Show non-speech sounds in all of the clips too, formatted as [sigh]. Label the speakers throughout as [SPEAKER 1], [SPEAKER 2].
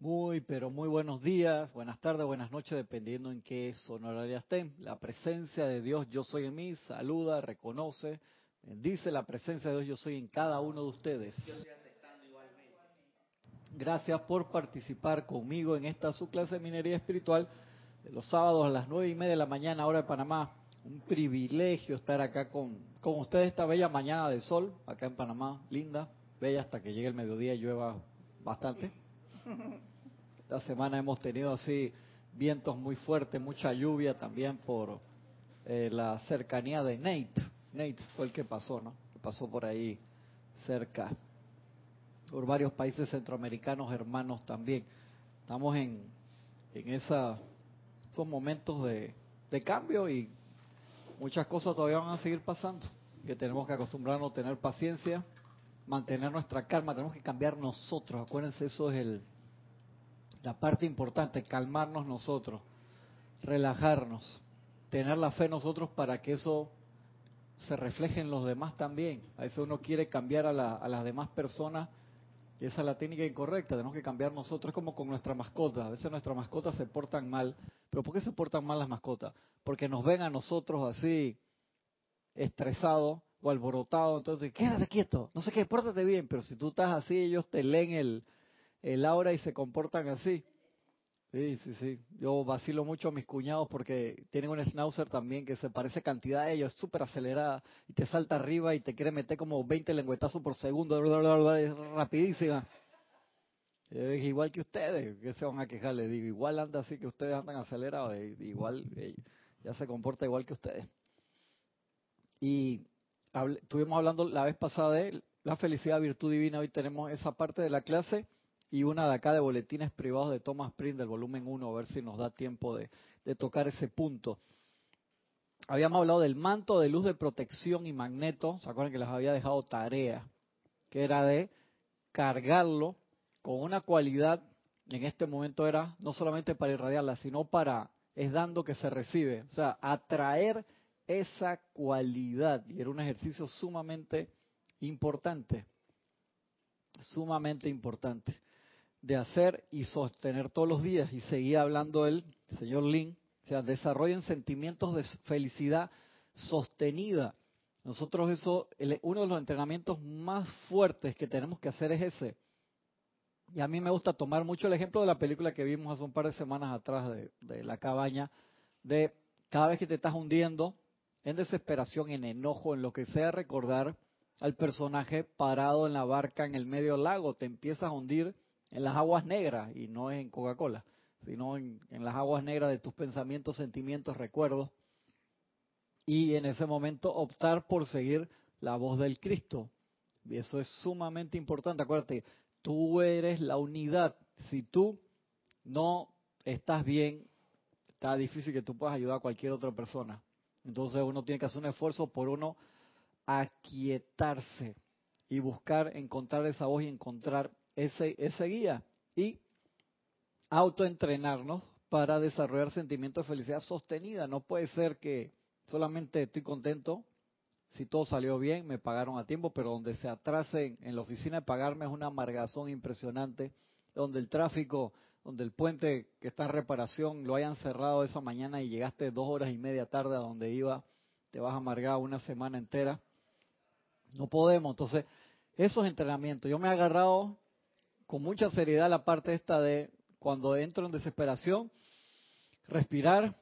[SPEAKER 1] Muy, pero muy buenos días, buenas tardes, buenas noches, dependiendo en qué horaria estén. La presencia de Dios, yo soy en mí, saluda, reconoce, bendice la presencia de Dios, yo soy en cada uno de ustedes. Gracias por participar conmigo en esta su clase de minería espiritual de los sábados a las nueve y media de la mañana, hora de Panamá. Un privilegio estar acá con, con ustedes esta bella mañana de sol, acá en Panamá, linda, bella hasta que llegue el mediodía y llueva bastante. [laughs] Esta semana hemos tenido así vientos muy fuertes, mucha lluvia también por eh, la cercanía de Nate. Nate fue el que pasó, ¿no? Que pasó por ahí cerca. Por varios países centroamericanos hermanos también. Estamos en, en esa, esos momentos de, de cambio y muchas cosas todavía van a seguir pasando. Que tenemos que acostumbrarnos a tener paciencia, mantener nuestra calma, tenemos que cambiar nosotros. Acuérdense, eso es el, la parte importante, calmarnos nosotros, relajarnos, tener la fe nosotros para que eso se refleje en los demás también. A veces uno quiere cambiar a, las demás personas y esa es la técnica incorrecta, tenemos que cambiar nosotros como con nuestras mascotas. A veces nuestras mascotas se portan mal, pero ¿por qué se portan mal las mascotas? Porque nos ven a nosotros así estresados o alborotados, entonces quédate quieto, no sé qué, pórtate bien, pero si tú estás así, ellos te leen el, el aura y se comportan así. Sí, sí, sí. Yo vacilo mucho a mis cuñados porque tienen un schnauzer también que se parece cantidad a ellos, es súper acelerada y te salta arriba y te quiere meter como 20 lengüetazos por segundo, es rapidísima. igual que ustedes, que se van a quejar, le digo, igual anda así que ustedes andan acelerados, igual, ya se comporta igual que ustedes. Y estuvimos hablando la vez pasada de la felicidad, virtud divina, hoy tenemos esa parte de la clase y una de acá de boletines privados de Thomas Prince del volumen 1, a ver si nos da tiempo de, tocar ese punto. Habíamos hablado del manto de luz de protección y magneto, ¿se acuerdan que les había dejado tarea? Que era de cargarlo con una cualidad, en este momento era no solamente para irradiarla, sino para, es dando que se recibe, o sea, atraer esa cualidad. Y era un ejercicio sumamente importante, sumamente importante de hacer y sostener todos los días. Y seguía hablando él, señor Lin, o sea, desarrollen sentimientos de felicidad sostenida. Nosotros eso, uno de los entrenamientos más fuertes que tenemos que hacer es ese. Y a mí me gusta tomar mucho el ejemplo de la película que vimos hace un par de semanas atrás de, la cabaña, de cada vez que te estás hundiendo en desesperación, en enojo, en lo que sea, recordar al personaje parado en la barca en el medio del lago, te empiezas a hundir en las aguas negras, y no en Coca-Cola, sino en, las aguas negras de tus pensamientos, sentimientos, recuerdos, y en ese momento optar por seguir la voz del Cristo. Y eso es sumamente importante. Acuérdate, tú eres la unidad. Si tú no estás bien, está difícil que tú puedas ayudar a cualquier otra persona. Entonces uno tiene que hacer un esfuerzo por uno aquietarse y buscar encontrar esa voz y encontrar ese, guía y autoentrenarnos para desarrollar sentimientos de felicidad sostenida. No puede ser que solamente estoy contento si todo salió bien, me pagaron a tiempo, pero donde se atrasen en la oficina de pagarme es una amargazón impresionante, donde el tráfico, donde el puente que está en reparación lo hayan cerrado esa mañana y llegaste dos horas y media tarde a donde iba, te vas a amargar una semana entera. No podemos, entonces, esos entrenamientos, yo me he agarrado con mucha seriedad la parte esta de cuando entro en desesperación, respirar,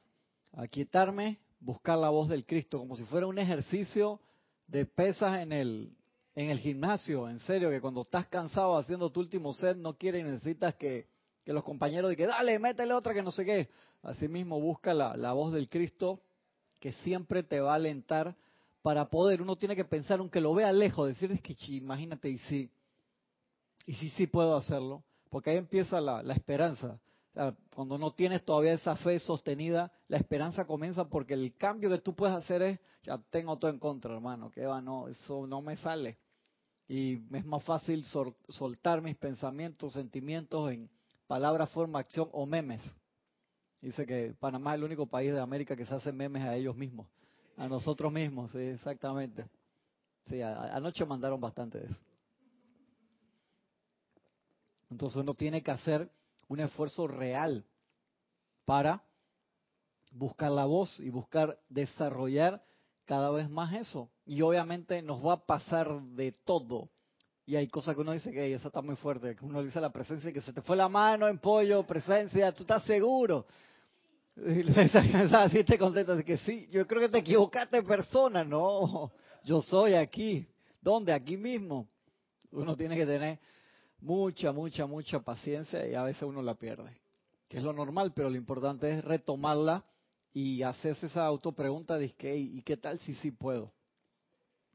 [SPEAKER 1] aquietarme, buscar la voz del Cristo, como si fuera un ejercicio de pesas en el, en el gimnasio, en serio, que cuando estás cansado haciendo tu último set, no quieres y necesitas que, que los compañeros digan, dale, métele otra que no sé qué. Asimismo, busca la, la voz del Cristo que siempre te va a alentar para poder, uno tiene que pensar, aunque lo vea lejos, decir, es que imagínate, y si y sí, sí puedo hacerlo, porque ahí empieza la, esperanza. cuando no tienes todavía esa fe sostenida, la esperanza comienza porque el cambio que tú puedes hacer es, ya tengo todo en contra, hermano, que va, no, eso no me sale. Y es más fácil soltar mis pensamientos, sentimientos en palabras, forma, acción o memes. Dice que Panamá es el único país de América que se hace memes a ellos mismos, a nosotros mismos, sí, exactamente. Sí, anoche mandaron bastante de eso. Entonces uno tiene que hacer un esfuerzo real para buscar la voz y buscar desarrollar cada vez más eso. Y obviamente nos va a pasar de todo. Y hay cosas que uno dice que esa está muy fuerte, que uno dice la presencia y que se te fue la mano en pollo, presencia, tú estás seguro. Y [laughs] así te contestas que sí, yo creo que te equivocaste persona, no, yo soy aquí. ¿Dónde? Aquí mismo. Uno tiene que tener mucha, mucha, mucha paciencia y a veces uno la pierde, que es lo normal, pero lo importante es retomarla y hacerse esa autopregunta de que, ¿y qué tal si sí puedo?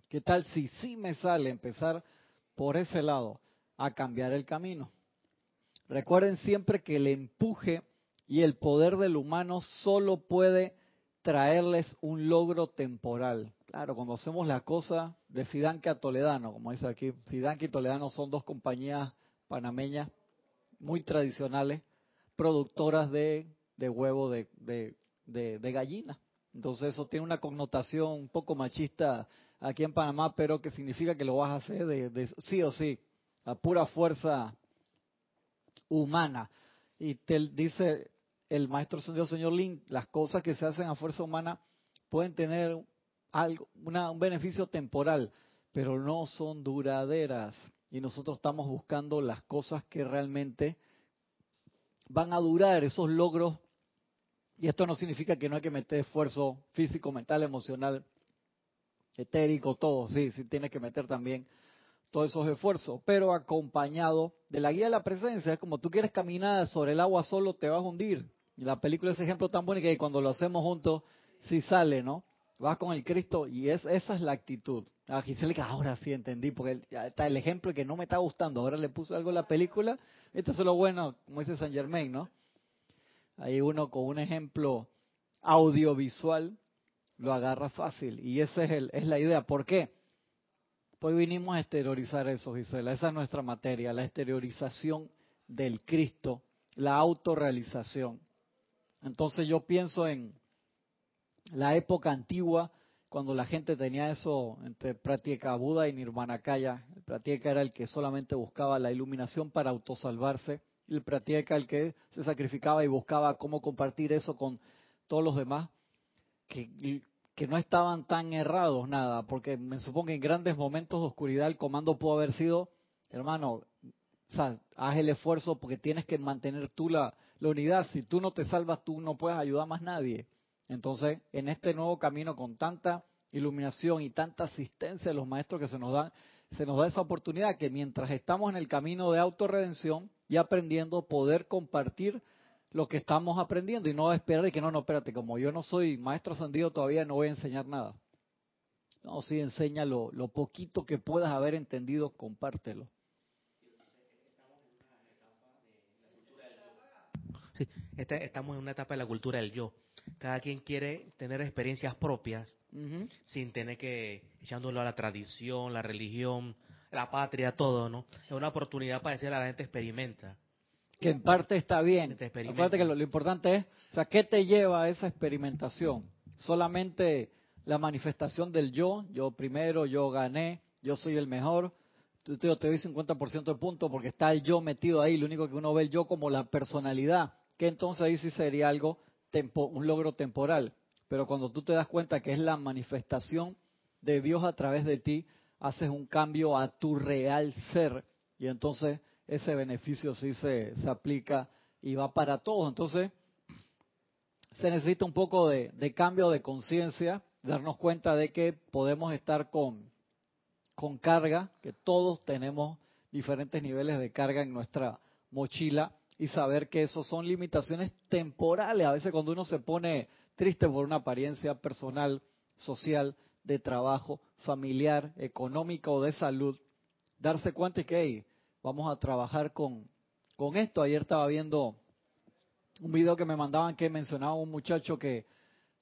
[SPEAKER 1] ¿Qué tal si sí me sale empezar por ese lado a cambiar el camino? Recuerden siempre que el empuje y el poder del humano solo puede traerles un logro temporal. Claro, cuando hacemos la cosa de Fidanca a Toledano, como dice aquí, Fidanca y Toledano son dos compañías panameñas muy tradicionales, productoras de, de huevo de, de, gallina. Entonces eso tiene una connotación un poco machista aquí en Panamá, pero que significa que lo vas a hacer de, sí o sí, a pura fuerza humana. Y te dice el maestro señor Lin, las cosas que se hacen a fuerza humana pueden tener algo, un beneficio temporal, pero no son duraderas. Y nosotros estamos buscando las cosas que realmente van a durar, esos logros y esto no significa que no hay que meter esfuerzo físico, mental, emocional, etérico, todo. Sí, sí tienes que meter también todos esos esfuerzos, pero acompañado de la guía de la presencia. Es como tú quieres caminar sobre el agua solo, te vas a hundir. Y la película es ejemplo tan bueno que cuando lo hacemos juntos, sí sale, ¿no? Vas con el Cristo y es, esa es la actitud. A Giselle que ahora sí entendí, porque está el ejemplo que no me está gustando. Ahora le puse algo en la película. Esto es lo bueno, como dice San Germain, ¿no? Ahí uno con un ejemplo audiovisual lo agarra fácil. Y esa es, el, es la idea. ¿Por qué? Pues vinimos a exteriorizar eso, Gisela. Esa es nuestra materia, la exteriorización del Cristo, la autorrealización. Entonces yo pienso en la época antigua, cuando la gente tenía eso entre Pratyeka Buda y Nirmanakaya. El Pratyeka era el que solamente buscaba la iluminación para autosalvarse el pratyeka, el que se sacrificaba y buscaba cómo compartir eso con todos los demás, que, que no estaban tan errados nada, porque me supongo que en grandes momentos de oscuridad el comando pudo haber sido, hermano, o sea, haz el esfuerzo porque tienes que mantener tú la, la unidad. Si tú no te salvas, tú no puedes ayudar más nadie. Entonces, en este nuevo camino con tanta iluminación y tanta asistencia de los maestros que se nos dan, se nos da esa oportunidad que mientras estamos en el camino de autorredención, y aprendiendo, poder compartir lo que estamos aprendiendo y no esperar y que no, no, espérate, como yo no soy maestro ascendido todavía no voy a enseñar nada. No, sí, enseña lo, poquito que puedas haber entendido, compártelo.
[SPEAKER 2] Sí, estamos en una etapa de la cultura del yo. Cada quien quiere tener experiencias propias sin tener que echándolo a la tradición, la religión, la patria, todo, ¿no? Es una oportunidad para decirle a la gente experimenta.
[SPEAKER 1] Que en parte está bien. Acuérdate que lo, importante es, o sea, ¿qué te lleva a esa experimentación? Solamente la manifestación del yo, yo primero, yo gané, yo soy el mejor, yo te doy 50% de punto porque está el yo metido ahí, lo único que uno ve el yo como la personalidad, que entonces ahí sí sería algo, un logro temporal. Pero cuando tú te das cuenta que es la manifestación de Dios a través de ti, haces un cambio a tu real ser y entonces ese beneficio sí se, se aplica y va para todos. Entonces se necesita un poco de, de cambio de conciencia, darnos cuenta de que podemos estar con, con carga, que todos tenemos diferentes niveles de carga en nuestra mochila y saber que eso son limitaciones temporales. A veces cuando uno se pone triste por una apariencia personal, social, de trabajo, familiar, económica o de salud, darse cuenta de que vamos a trabajar con, con esto. Ayer estaba viendo un video que me mandaban que mencionaba un muchacho que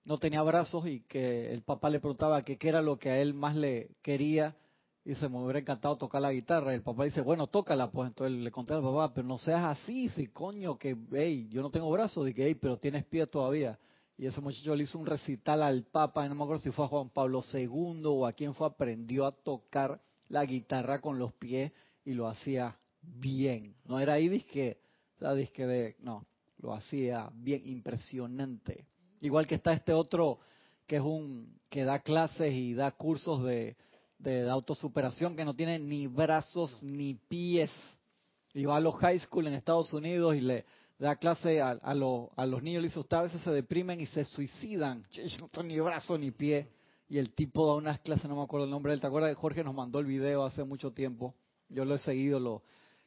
[SPEAKER 1] no tenía brazos y que el papá le preguntaba qué era lo que a él más le quería y se me hubiera encantado tocar la guitarra. El papá dice, bueno, tócala, pues entonces le conté al papá, pero no seas así, si coño, que, hey, yo no tengo brazos, y que, hey, pero tienes pie todavía. Y ese muchacho le hizo un recital al Papa, no me acuerdo si fue a Juan Pablo II o a quien fue, aprendió a tocar la guitarra con los pies y lo hacía bien. No era ahí que, o sea, que de, no, lo hacía bien impresionante. Igual que está este otro que es un que da clases y da cursos de, de, autosuperación que no tiene ni brazos ni pies. Y va a los high school en Estados Unidos y le da clase a, a, a los niños. Le dice, usted a veces se deprimen y se suicidan. [laughs] Yo no tengo ni brazo ni pie. Y el tipo da unas clases, no me acuerdo el nombre de él. ¿Te acuerdas? Jorge nos mandó el video hace mucho tiempo. Yo lo he seguido, lo,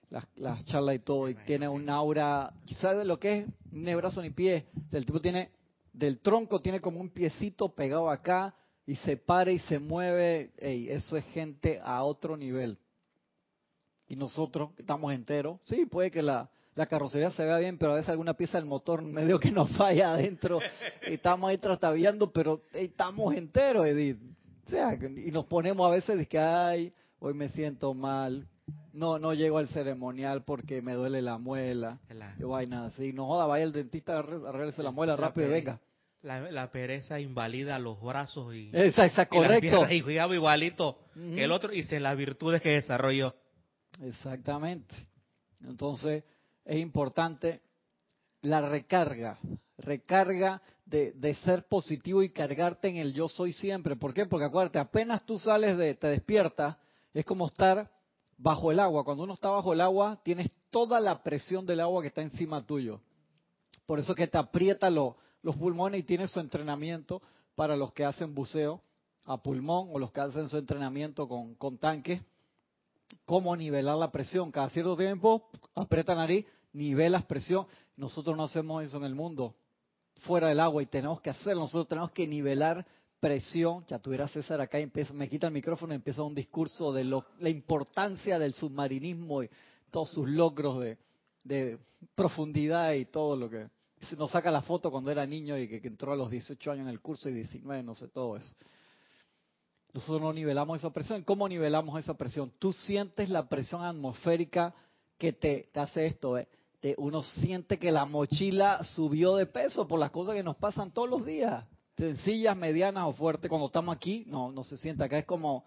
[SPEAKER 1] las, charlas y todo, y tiene un aura, quizás de lo que es ni brazo ni pie. El tipo tiene, del tronco tiene como un piecito pegado acá y se para y se mueve. Ey, eso es gente a otro nivel. Y nosotros, que estamos enteros, sí, puede que la, la carrocería se vea bien, pero a veces alguna pieza del motor medio que nos falla adentro. Y estamos ahí trataviando, pero estamos enteros, Edith. O sea, y nos ponemos a veces de que, ay, hoy me siento mal, no, no llego al ceremonial porque me duele la muela. Yo vaina así. No joda, vaya el dentista, arreglese la muela rápido y venga.
[SPEAKER 2] La, pereza invalida los brazos y,
[SPEAKER 1] esa, esa, correcto.
[SPEAKER 2] y, igualito que el otro y se las virtudes que desarrolló.
[SPEAKER 1] Exactamente. Entonces, es importante la recarga, recarga de, de, ser positivo y cargarte en el yo soy siempre. ¿Por qué? Porque acuérdate, apenas tú sales de, te despiertas, es como estar bajo el agua. Cuando uno está bajo el agua, tienes toda la presión del agua que está encima tuyo. Por eso que te aprieta los pulmones y tienes su entrenamiento para los que hacen buceo a pulmón o los que hacen su entrenamiento con, tanques. Cómo nivelar la presión. Cada cierto tiempo, aprieta nariz, nivelas presión. Nosotros no hacemos eso en el mundo, fuera del agua, y tenemos que hacerlo. Nosotros tenemos que nivelar presión, ya tuviera César acá, y me quita el micrófono y empieza un discurso de la importancia del submarinismo y todos sus logros de, profundidad y todo lo que... Nos saca la foto cuando era niño y que, entró a los 18 años en el curso y 19, no sé, todo eso. Nosotros no nivelamos esa presión. ¿Cómo nivelamos esa presión? Tú sientes la presión atmosférica que te, hace esto. ¿eh? uno siente que la mochila subió de peso por las cosas que nos pasan todos los días sencillas, medianas o fuertes. Cuando estamos aquí, no, no se siente acá. Es como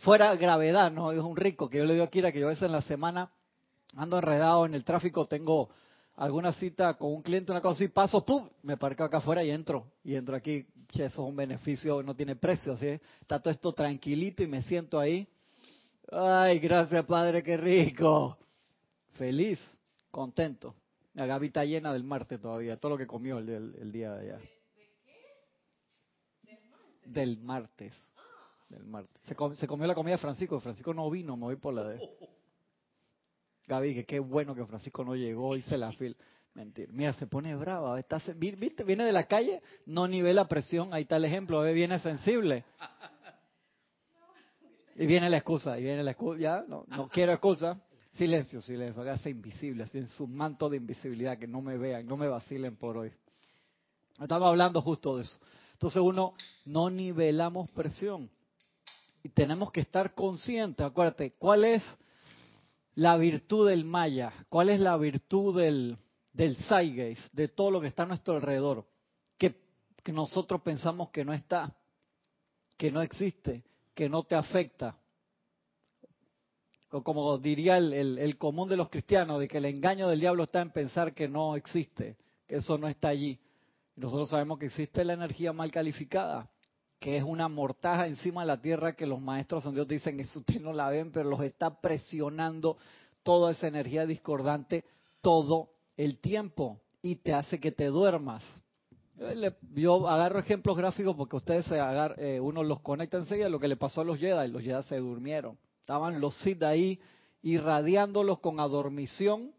[SPEAKER 1] fuera gravedad, ¿no? Es un rico que yo le digo a Kira que yo a veces en la semana ando enredado en el tráfico, tengo alguna cita con un cliente, una cosa así, paso, ¡pum! Me parco acá afuera y entro. Y entro aquí, che, eso es un beneficio, no tiene precio, ¿sí? Está todo esto tranquilito y me siento ahí. Ay, gracias Padre, qué rico. Feliz, contento. La Gaby está llena del martes todavía, todo lo que comió el, el día de allá. Del martes. Del martes. Se, comió la comida de Francisco. Francisco no vino, me voy por la de. [laughs] Gaby, que bueno que Francisco no llegó, hice la fila. Mentira. Mira, se pone brava. Está, ¿Viste? Viene de la calle, no nivela presión. Ahí está el ejemplo. Viene sensible. Y viene la excusa. Y viene la excusa. Ya, no, no quiero excusa. Silencio, silencio. Hágase invisible, así en su manto de invisibilidad. Que no me vean, no me vacilen por hoy. Estaba hablando justo de eso. Entonces uno no nivelamos presión. Y tenemos que estar conscientes, acuérdate, ¿cuál es la virtud del maya? ¿Cuál es la virtud del, del de todo lo que está a nuestro alrededor? Que, que nosotros pensamos que no está, que no existe, que no te afecta. O como diría el, el común de los cristianos, de que el engaño del diablo está en pensar que no existe, que eso no está allí. Nosotros sabemos que existe la energía mal calificada, que es una mortaja encima de la tierra que los maestros de Dios dicen, eso ustedes no la ven, pero los está presionando toda esa energía discordante todo el tiempo y te hace que te duermas. Yo agarro ejemplos gráficos porque ustedes se agar, eh, uno los conecta enseguida lo que le pasó a los Jedi, los Jedi se durmieron. Estaban los Sith ahí irradiándolos con adormición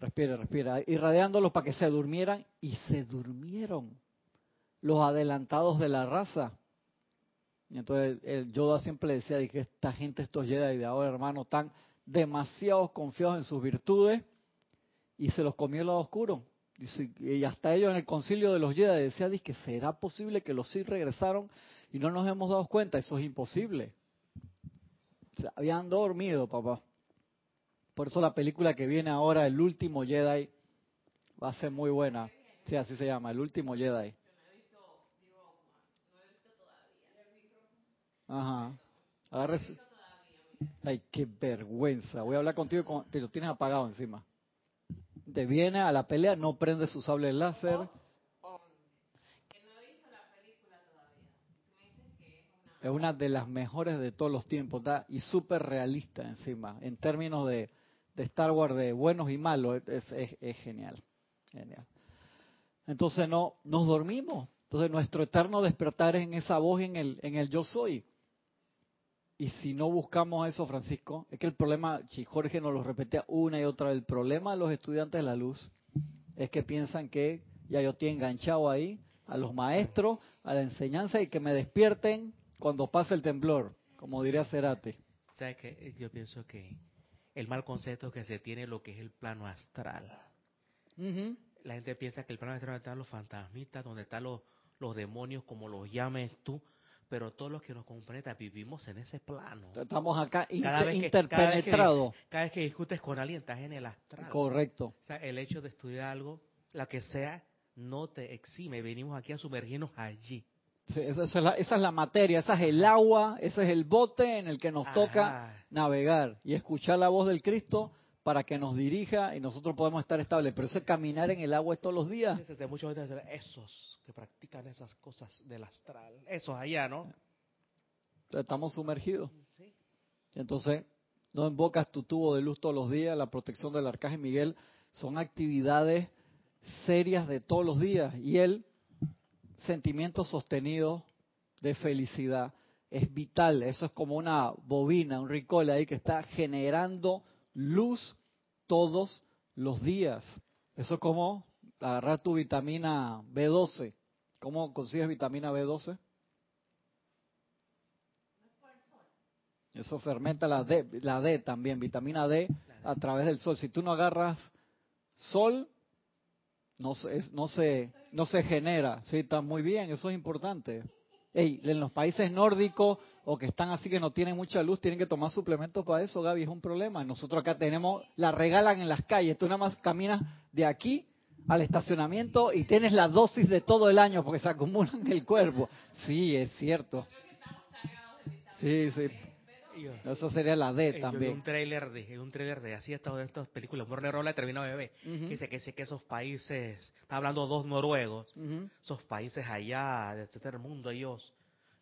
[SPEAKER 1] Respira, respira. Irradiándolos para que se durmieran y se durmieron. Los adelantados de la raza. Y entonces el Yoda siempre decía que esta gente, estos Jedi de ahora, hermano, están demasiado confiados en sus virtudes y se los comió el lado oscuro. Y hasta ellos en el concilio de los Jedi decía que será posible que los Sith regresaron y no nos hemos dado cuenta. Eso es imposible. Habían dormido, papá. Por eso la película que viene ahora, El último Jedi, va a ser muy buena. Sí, así se llama, El último Jedi. Ajá. Ay, qué vergüenza. Voy a hablar contigo, te lo tienes apagado encima. te viene a la pelea, no prende su sable láser. Es una de las mejores de todos los tiempos, y súper realista encima, en términos de, de, Star Wars de buenos y malos, es, es, genial, genial. Entonces no, nos dormimos. Entonces nuestro eterno despertar es en esa voz en el, en el yo soy. Y si no buscamos eso, Francisco, es que el problema, si Jorge nos lo repetía una y otra, el problema de los estudiantes de la luz es que piensan que ya yo estoy enganchado ahí a los maestros, a la enseñanza y que me despierten cuando pase el temblor, como diría Cerati.
[SPEAKER 2] ¿Sabes qué? Yo pienso que el mal concepto que se tiene lo que es el plano astral. La gente piensa que el plano astral están los fantasmitas, donde están los, los demonios, como los llames tú, pero todos los que nos comprenden vivimos en ese plano.
[SPEAKER 1] Estamos acá interpenetrados.
[SPEAKER 2] Cada, vez que discutes con alguien estás en el astral.
[SPEAKER 1] Correcto.
[SPEAKER 2] O sea, el hecho de estudiar algo, la que sea, no te exime. Venimos aquí a sumergirnos allí.
[SPEAKER 1] esa, es la, esa, es la, materia, esa es el agua, ese es el bote en el que nos toca navegar y escuchar la voz del Cristo para que nos dirija y nosotros podemos estar estables. Pero ese caminar en el agua es todos los días.
[SPEAKER 2] muchos esos que practican esas cosas del astral, esos allá, ¿no?
[SPEAKER 1] Estamos sumergidos. Entonces, no invocas tu tubo de luz todos los días, la protección del arcángel Miguel, son actividades serias de todos los días. Y el sentimiento sostenido de felicidad es vital. Eso es como una bobina, un ricol ahí que está generando luz todos los días. Eso es como agarrar tu vitamina B12. ¿Cómo consigues vitamina B12? Eso fermenta la D, la D también, vitamina D a través del sol. Si tú no agarras sol, no se, no se, no se genera. Sí, está muy bien, eso es importante. Ey, en los países nórdicos o que están así que no tienen mucha luz, tienen que tomar suplementos para eso, Gaby, es un problema. Nosotros acá tenemos, la regalan en las calles, tú nada más caminas de aquí al estacionamiento y tienes la dosis de todo el año porque se acumulan en el cuerpo. Sí, es cierto. Sí, sí. Eso sería la D también.
[SPEAKER 2] un trailer de, un trailer de así estado de estas películas. Warner Rolla terminó de bebé. Dice que, que esos países, está hablando dos noruegos, esos países allá de este mundo, ellos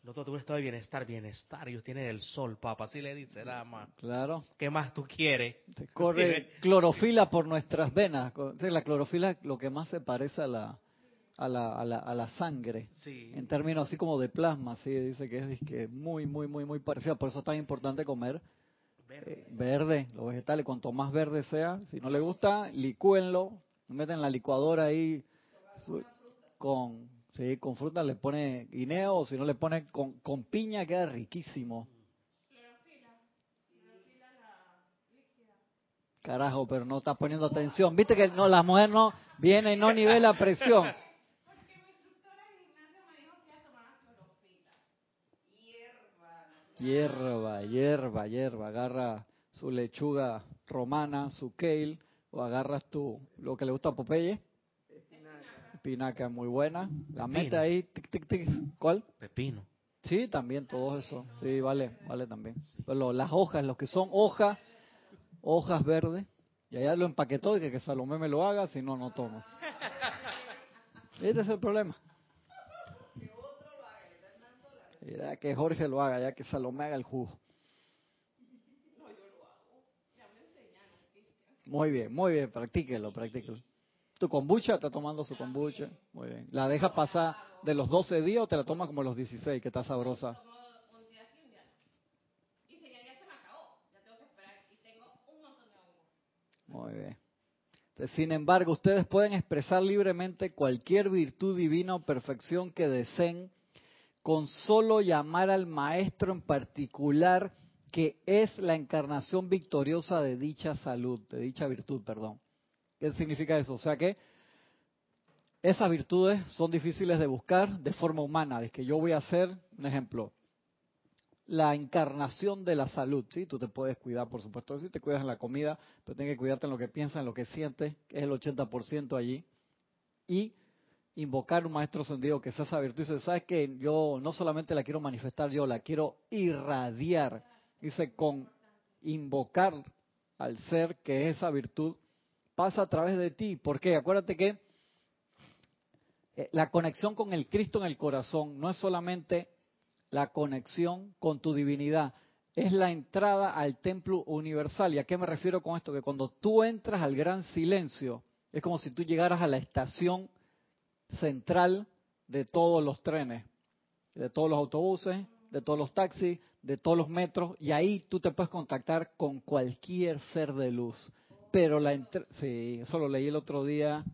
[SPEAKER 2] nosotros tenemos estado de bienestar, bienestar. Ellos tienen el sol, papá. Así le dice la ama.
[SPEAKER 1] Claro.
[SPEAKER 2] ¿Qué más tú quieres?
[SPEAKER 1] corre [laughs] clorofila por nuestras venas. la clorofila lo que más se parece a la, a la, a la, a la sangre. Sí. En términos así como de plasma. Sí, dice que es que muy, muy, muy, muy parecida. Por eso es tan importante comer verde. Eh, verde, los vegetales. Cuanto más verde sea, si no le gusta, licúenlo. Meten la licuadora ahí con Sí, con fruta le pone guineo o si no le pone con, con piña queda riquísimo. Carajo, pero no estás poniendo atención. Viste que no, la mujer no viene y no nivela presión. [laughs] Hierba, hierba, hierba. Agarra su lechuga romana, su kale, o agarras tú lo que le gusta a Popeye Espinaca muy buena. La mete ahí, tic, tic, tic. ¿Cuál?
[SPEAKER 2] Pepino.
[SPEAKER 1] Sí, también todo eso. Sí, vale, vale también. Pero las hojas, los que son hojas, hojas verdes. Y allá lo empaquetó y que, que Salomé me lo haga, si no, no tomo. [laughs] Este es el problema. Ya que Jorge lo haga, ya que Salomé haga el jugo. Muy bien, muy bien, practíquelo, practíquelo. ¿Tu kombucha? ¿Está tomando su kombucha? Muy bien. ¿La deja pasar de los 12 días o te la tomas como los 16, que está sabrosa? Muy bien. sin embargo, ustedes pueden expresar libremente cualquier virtud divina o perfección que deseen con solo llamar al maestro en particular que es la encarnación victoriosa de dicha salud, de dicha virtud, perdón. ¿Qué significa eso? O sea que esas virtudes son difíciles de buscar de forma humana. Es que yo voy a hacer, un ejemplo, la encarnación de la salud. ¿sí? Tú te puedes cuidar, por supuesto, si te cuidas en la comida, pero tienes que cuidarte en lo que piensas, en lo que sientes, que es el 80% allí. Y invocar un maestro sentido que sea esa virtud. Dice, ¿sabes que Yo no solamente la quiero manifestar yo, la quiero irradiar. Dice, con invocar al ser que es esa virtud pasa a través de ti. ¿Por qué? Acuérdate que eh, la conexión con el Cristo en el corazón no es solamente la conexión con tu divinidad, es la entrada al templo universal. ¿Y a qué me refiero con esto? Que cuando tú entras al gran silencio, es como si tú llegaras a la estación central de todos los trenes, de todos los autobuses, de todos los taxis, de todos los metros, y ahí tú te puedes contactar con cualquier ser de luz. Pero la sí, eso lo leí el otro día,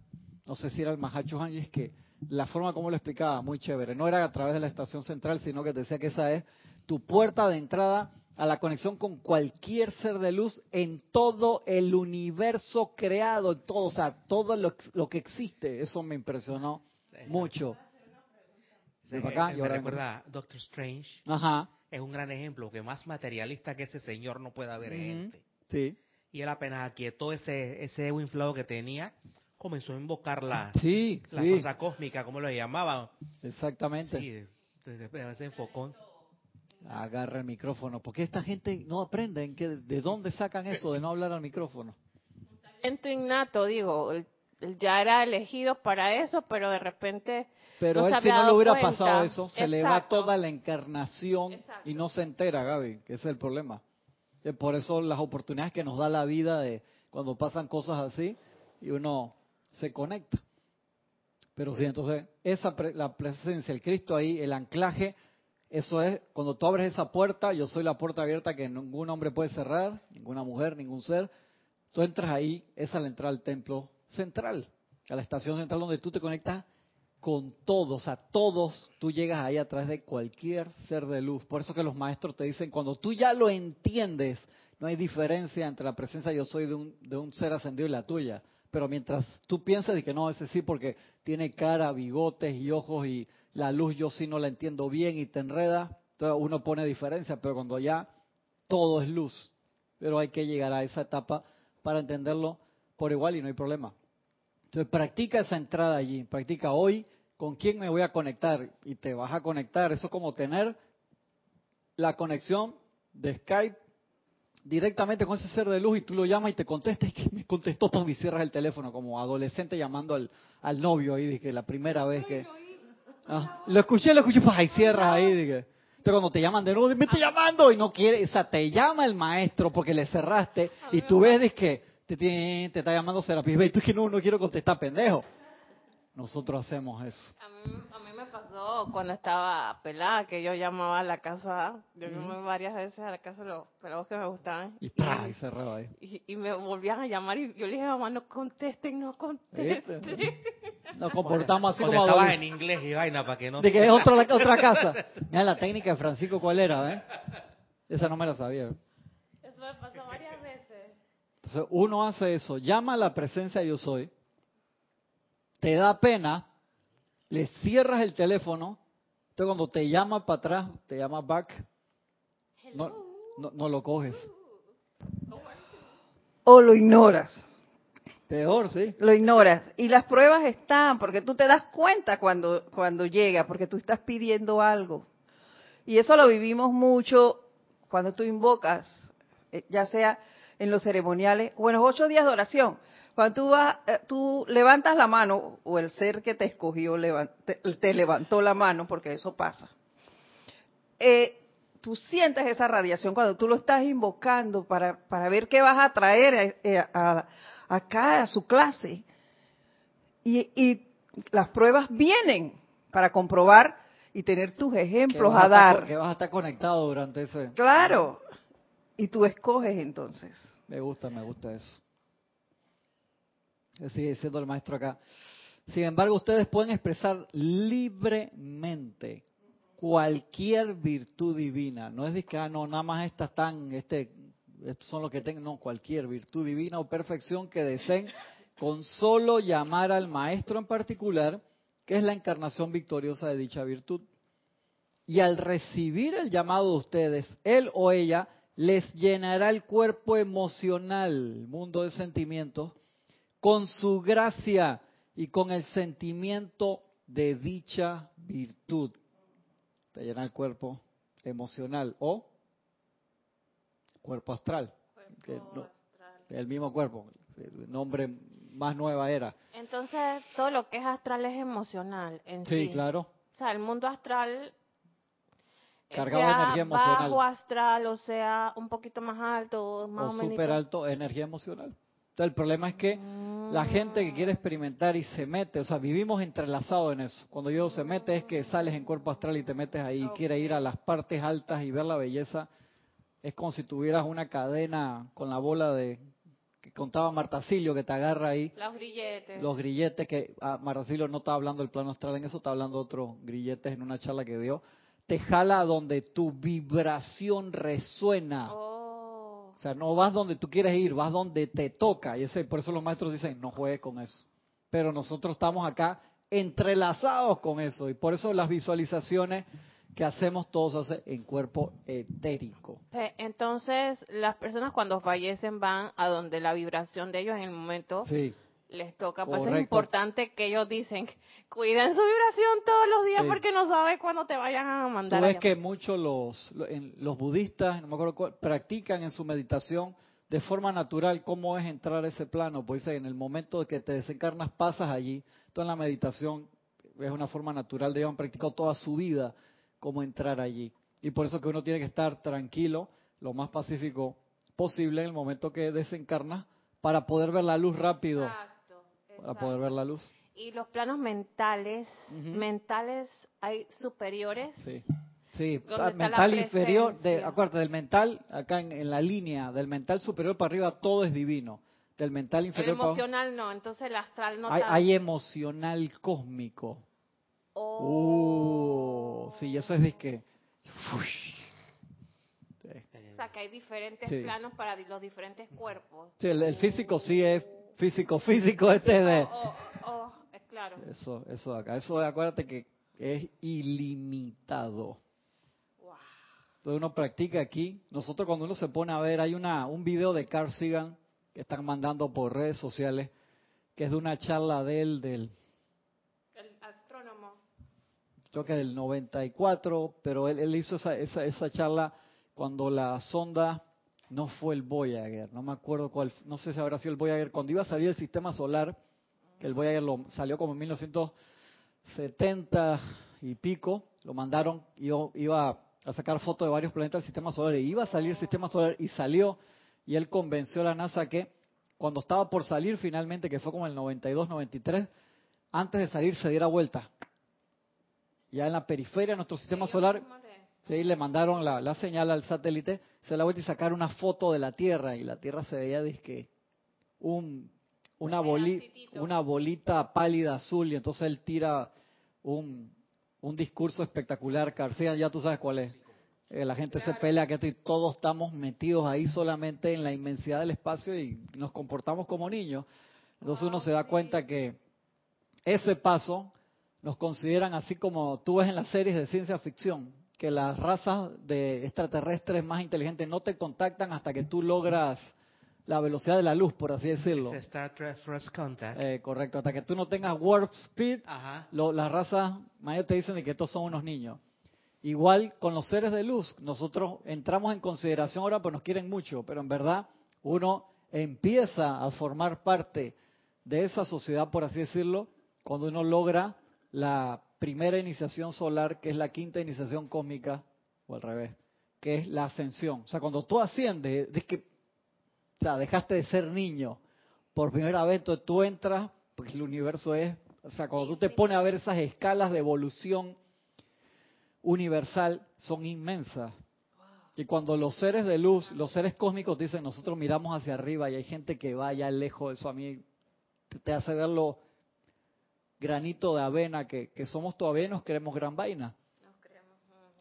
[SPEAKER 1] no sé si era el Mahacho es que la forma como lo explicaba, muy chévere. No era a través de la estación central, sino que decía que esa es tu puerta de entrada a la conexión con cualquier ser de luz en todo el universo creado, en todo, o sea, todo lo, que existe. Eso me impresionó mucho.
[SPEAKER 2] me recuerda Doctor Strange. Ajá. Es un gran ejemplo, que más materialista que ese señor no puede haber gente. Sí. Y él apenas aquietó ese, ese ego inflado que tenía, comenzó a invocar la, sí, la cosa cósmica, como lo llamaban.
[SPEAKER 1] Exactamente.
[SPEAKER 2] Sí, se enfocó
[SPEAKER 1] agarra el micrófono. Porque esta gente no aprende que, de dónde sacan eso de no hablar al micrófono.
[SPEAKER 3] Un talento innato, digo. Él, ya era elegido para eso, pero de repente.
[SPEAKER 1] Pero él, si no le hubiera pasado eso, se le va toda la encarnación y no se entera, Gaby, que ese es el problema. Por eso las oportunidades que nos da la vida de cuando pasan cosas así y uno se conecta. Pero sí, entonces, esa la presencia, el Cristo ahí, el anclaje eso es, cuando tú abres esa puerta, yo soy la puerta abierta que ningún hombre puede cerrar, ninguna mujer, ningún ser. Tú entras ahí, es la entrada al templo central, a la estación central donde tú te conectas con todos, sea, todos, tú llegas ahí a través de cualquier ser de luz. Por eso que los maestros te dicen, cuando tú ya lo entiendes, no hay diferencia entre la presencia yo soy de un, de un ser ascendido y la tuya. Pero mientras tú piensas de que no, ese sí, porque tiene cara, bigotes y ojos y la luz yo sí no la entiendo bien y te enreda, entonces uno pone diferencia, pero cuando ya todo es luz, pero hay que llegar a esa etapa para entenderlo por igual y no hay problema. Entonces practica esa entrada allí, practica hoy con quién me voy a conectar y te vas a conectar. Eso es como tener la conexión de Skype directamente con ese ser de luz y tú lo llamas y te contestas y que me contestó todo y cierras el teléfono como adolescente llamando al, al novio ahí, que la primera vez que... Ah, lo escuché, lo escuché, pues ahí cierras ahí. Dije. Entonces cuando te llaman de nuevo, me estoy llamando y no quiere, o sea, te llama el maestro porque le cerraste y tú ves que te, te, te está llamando Serapis y tú que no, no quiero contestar, pendejo. Nosotros hacemos eso.
[SPEAKER 3] A mí, a mí, pasó cuando estaba pelada, que yo llamaba a la casa, yo llamé varias veces a la casa de los pelados que me gustaban.
[SPEAKER 1] Y, ¡pah! y cerraba ahí.
[SPEAKER 3] Y, me volvían a llamar y yo le dije, mamá, no contesten, no contesten. [laughs]
[SPEAKER 1] Nos comportamos así
[SPEAKER 2] como estabas en inglés y vaina para que no...
[SPEAKER 1] De que es otra, otra [laughs] casa. Mira la técnica de Francisco, ¿cuál era? Eh? Esa no me la sabía.
[SPEAKER 3] Eso me pasó varias veces.
[SPEAKER 1] Entonces uno hace eso, llama a la presencia yo soy te da pena, le cierras el teléfono, entonces cuando te llama para atrás, te llama back, no, no, lo coges.
[SPEAKER 4] O lo ignoras.
[SPEAKER 1] Peor, sí.
[SPEAKER 4] Lo ignoras. Y las pruebas están, porque tú te das cuenta cuando, cuando llega, porque tú estás pidiendo algo. Y eso lo vivimos mucho cuando tú invocas, eh, ya sea en los ceremoniales o en los ocho días de oración. Cuando tú, vas, eh, tú levantas la mano, o el ser que te escogió te, levantó la mano, porque eso pasa, eh, tú sientes esa radiación cuando tú lo estás invocando para, para ver qué vas a traer eh, acá a su clase. Y, y, las pruebas vienen para comprobar y tener tus ejemplos a, dar.
[SPEAKER 1] que vas a estar conectado durante ese.
[SPEAKER 4] Claro. Y tú escoges entonces.
[SPEAKER 1] Me gusta, me gusta eso sigue diciendo el maestro acá. Sin embargo, ustedes pueden expresar libremente cualquier virtud divina. No es de que, ah, no, nada más estas están, este, estos son los que tengo, no, cualquier virtud divina o perfección que deseen con solo llamar al maestro en particular, que es la encarnación victoriosa de dicha virtud. Y al recibir el llamado de ustedes, él o ella les llenará el cuerpo emocional, mundo de sentimientos, con su gracia y con el sentimiento de dicha virtud. Te llena el cuerpo emocional o cuerpo astral. El mismo cuerpo. El nombre más nueva era.
[SPEAKER 3] Entonces, todo lo que es astral es emocional en sí.
[SPEAKER 1] Sí, claro.
[SPEAKER 3] O sea, el mundo astral eh,
[SPEAKER 1] Cargado de
[SPEAKER 3] sea
[SPEAKER 1] energía emocional.
[SPEAKER 3] bajo astral, o sea, un poquito más alto, más
[SPEAKER 1] o
[SPEAKER 3] o, menos.
[SPEAKER 1] súper alto, energía emocional. Entonces, el problema es que la gente que quiere experimentar y se mete, o sea, vivimos entrelazados en eso. Cuando yo se mete es que sales en cuerpo astral y te metes ahí y quieres ir a las partes altas y ver la belleza. Es como si tuvieras una cadena con la bola de que contaba Martacilio que te agarra ahí.
[SPEAKER 3] Los grilletes.
[SPEAKER 1] Los grilletes que ah, Martacilio no está hablando del plano astral en eso, está hablando de otros grilletes en una charla que dio. Te jala donde tu vibración resuena.
[SPEAKER 3] Oh.
[SPEAKER 1] O sea, no vas donde tú quieres ir, vas donde te toca. Y ese, por eso los maestros dicen, no juegues con eso. Pero nosotros estamos acá entrelazados con eso. Y por eso las visualizaciones que hacemos todos hace en cuerpo etérico.
[SPEAKER 3] Entonces, las personas cuando fallecen van a donde la vibración de ellos en el momento
[SPEAKER 1] Sí,
[SPEAKER 3] les toca. Pues es importante que ellos dicen, cuiden su vibración todos los días
[SPEAKER 1] Sí.
[SPEAKER 3] porque no sabes cuándo te vayan a
[SPEAKER 1] tú
[SPEAKER 3] mandar. a
[SPEAKER 1] ves que muchos los, budistas, no me acuerdo cuál, practican en su meditación de forma natural cómo es entrar a ese plano. Pues en el momento de que te desencarnas pasas allí. Tú en la meditación es una forma natural de ellos han practicado toda su vida cómo entrar allí. Y por eso que uno tiene que estar tranquilo, lo más pacífico posible en el momento que desencarnas para poder ver la luz rápido, para poder ver la luz.
[SPEAKER 3] Y los planos mentales,
[SPEAKER 1] Ujú.
[SPEAKER 3] mentales hay superiores.
[SPEAKER 1] Sí, sí,
[SPEAKER 3] ¿Dónde
[SPEAKER 1] ah,
[SPEAKER 3] está la
[SPEAKER 1] mental inferior, de, acuérdate, del mental, acá en, en la línea, del mental superior para arriba todo es divino, del mental
[SPEAKER 3] El
[SPEAKER 1] inferior para abajo
[SPEAKER 3] emocional no, entonces el astral no
[SPEAKER 1] hay,
[SPEAKER 3] tanto.
[SPEAKER 1] hay emocional cósmico.
[SPEAKER 3] Oh.
[SPEAKER 1] Uh, sí, eso es de que...
[SPEAKER 3] O sea, que hay diferentes
[SPEAKER 1] Sí.
[SPEAKER 3] planos para los diferentes cuerpos.
[SPEAKER 1] Sí, el, el físico sí es físico, físico este de...
[SPEAKER 3] Oh, oh, oh, es claro.
[SPEAKER 1] Eso, eso de acá, eso acuérdate que es ilimitado.
[SPEAKER 3] Wow.
[SPEAKER 1] Entonces uno practica aquí. Nosotros cuando uno se pone a ver, hay una un video de Carl Sagan que están mandando por redes sociales, que es de una charla de él del,
[SPEAKER 3] El astrónomo.
[SPEAKER 1] creo que del 94, pero él, él hizo esa, esa, esa charla cuando la sonda no fue el Voyager, no me acuerdo cuál, no sé si habrá sido el Voyager, cuando iba a salir el sistema solar, que el Voyager lo, salió como en 1970 y pico, lo mandaron, yo iba a sacar fotos de varios planetas del sistema solar, y iba a salir el sistema solar, y salió, y él convenció a la NASA que cuando estaba por salir finalmente, que fue como el 92, 93, antes de salir se diera vuelta. Ya en la periferia de nuestro sistema solar, Sí, le mandaron la, la señal al satélite, se la vuelta y sacar una foto de la Tierra y la Tierra se veía dizque un una boli,
[SPEAKER 3] pedacitito.
[SPEAKER 1] una bolita pálida azul y entonces él tira un, un discurso espectacular, García, ya tú sabes cuál es. Eh, la gente se pelea que esto y todos estamos metidos ahí solamente en la inmensidad del espacio y nos comportamos como niños. Entonces uno se da cuenta que ese paso nos consideran así como tú ves en las series de ciencia ficción, que las razas de extraterrestres más inteligentes no te contactan hasta que tú logras la velocidad de la luz, por así decirlo.
[SPEAKER 2] Es Star Trek First Contact.
[SPEAKER 1] Eh, correcto, hasta que tú no tengas warp speed, lo- las razas mayores te dicen de que estos son unos niños. Igual con los seres de luz, nosotros entramos en consideración ahora, pues nos quieren mucho, pero en verdad uno empieza a formar parte de esa sociedad, por así decirlo, cuando uno logra la primera iniciación solar, que es la quinta iniciación cósmica, o al revés, que es la ascensión. O sea, cuando tú asciendes, es que o sea, dejaste de ser niño por primera vez, entonces tú entras, porque el universo es, o sea, cuando tú te pones a ver esas escalas de evolución universal, son inmensas. Y cuando los seres de luz, los seres cósmicos dicen, nosotros miramos hacia arriba y hay gente que va allá lejos, eso a mí te- hace ver lo granito de avena que, que somos todavía y nos creemos gran vaina.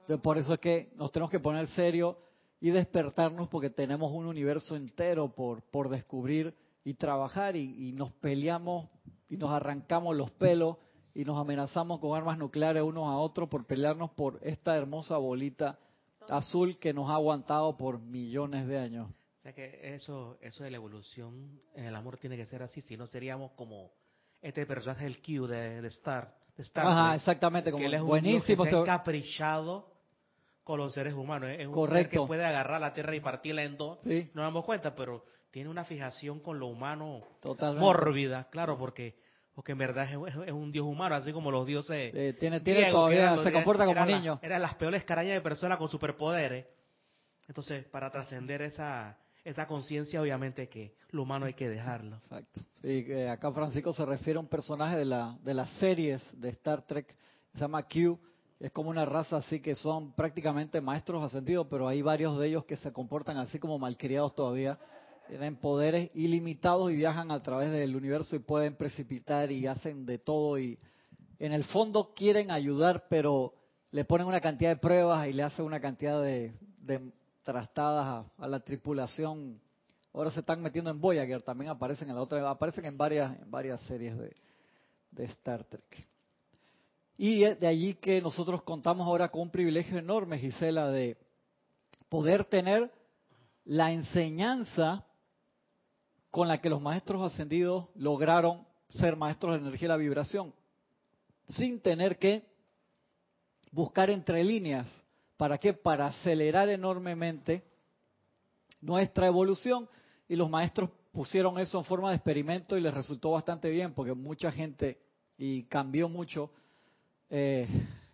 [SPEAKER 1] Entonces, por eso es que nos tenemos que poner serio y despertarnos porque tenemos un universo entero por, por descubrir y trabajar y, y nos peleamos y nos arrancamos los pelos y nos amenazamos con armas nucleares unos a otros por pelearnos por esta hermosa bolita azul que nos ha aguantado por millones de años.
[SPEAKER 2] O sea que eso, eso de la evolución en el amor tiene que ser así, si no seríamos como este personaje del Q de, de Star, de Star
[SPEAKER 1] Ajá,
[SPEAKER 2] Trek,
[SPEAKER 1] exactamente,
[SPEAKER 2] que
[SPEAKER 1] como
[SPEAKER 2] él es un
[SPEAKER 1] buenísimo.
[SPEAKER 2] Que se ha
[SPEAKER 1] se-
[SPEAKER 2] encaprichado con los seres humanos. Es un ser
[SPEAKER 1] Correcto.
[SPEAKER 2] que puede agarrar la tierra y partirla en dos.
[SPEAKER 1] Sí.
[SPEAKER 2] No nos damos cuenta, pero tiene una fijación con lo humano
[SPEAKER 1] Totalmente.
[SPEAKER 2] mórbida, claro, porque porque en verdad es, es un dios humano, así como los dioses.
[SPEAKER 1] Eh, tiene, tiene
[SPEAKER 2] griegos, que
[SPEAKER 1] todavía, se comporta como
[SPEAKER 2] la-
[SPEAKER 1] niño.
[SPEAKER 2] eran las peores carañas de personas con superpoderes. Entonces, para trascender esa, esa conciencia, obviamente que lo humano hay que dejarlo.
[SPEAKER 1] Exacto. Sí, que acá Francisco se refiere a un personaje de, la, de las series de Star Trek, se llama Q. Es como una raza así que son prácticamente maestros ascendidos, pero hay varios de ellos que se comportan así como malcriados todavía. Tienen poderes ilimitados y viajan a través del universo y pueden precipitar y hacen de todo y en el fondo quieren ayudar, pero le ponen una cantidad de pruebas y le hacen una cantidad de trastadas a, la tripulación Ahora se están metiendo en Voyager, también aparecen en la otra, aparecen en varias, en varias series de, de Star Trek. Y de allí que nosotros contamos ahora con un privilegio enorme, Gisela, de poder tener la enseñanza con la que los maestros ascendidos lograron ser maestros de energía y la vibración, sin tener que buscar entre líneas. ¿Para qué? Para acelerar enormemente nuestra evolución y los maestros pusieron eso en forma de experimento y les resultó bastante bien porque mucha gente y cambió mucho eh,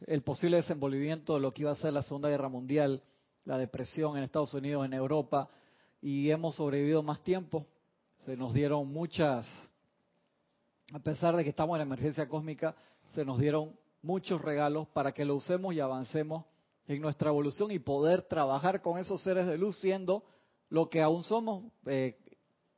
[SPEAKER 1] el posible desenvolvimiento de lo que iba a ser la Segunda Guerra Mundial, la depresión en Estados Unidos, en Europa y hemos sobrevivido más tiempo. Se nos dieron muchas, a pesar de que estamos en emergencia cósmica, se nos dieron muchos regalos para que lo usemos y avancemos en nuestra evolución y poder trabajar con esos seres de luz siendo lo que aún somos, eh,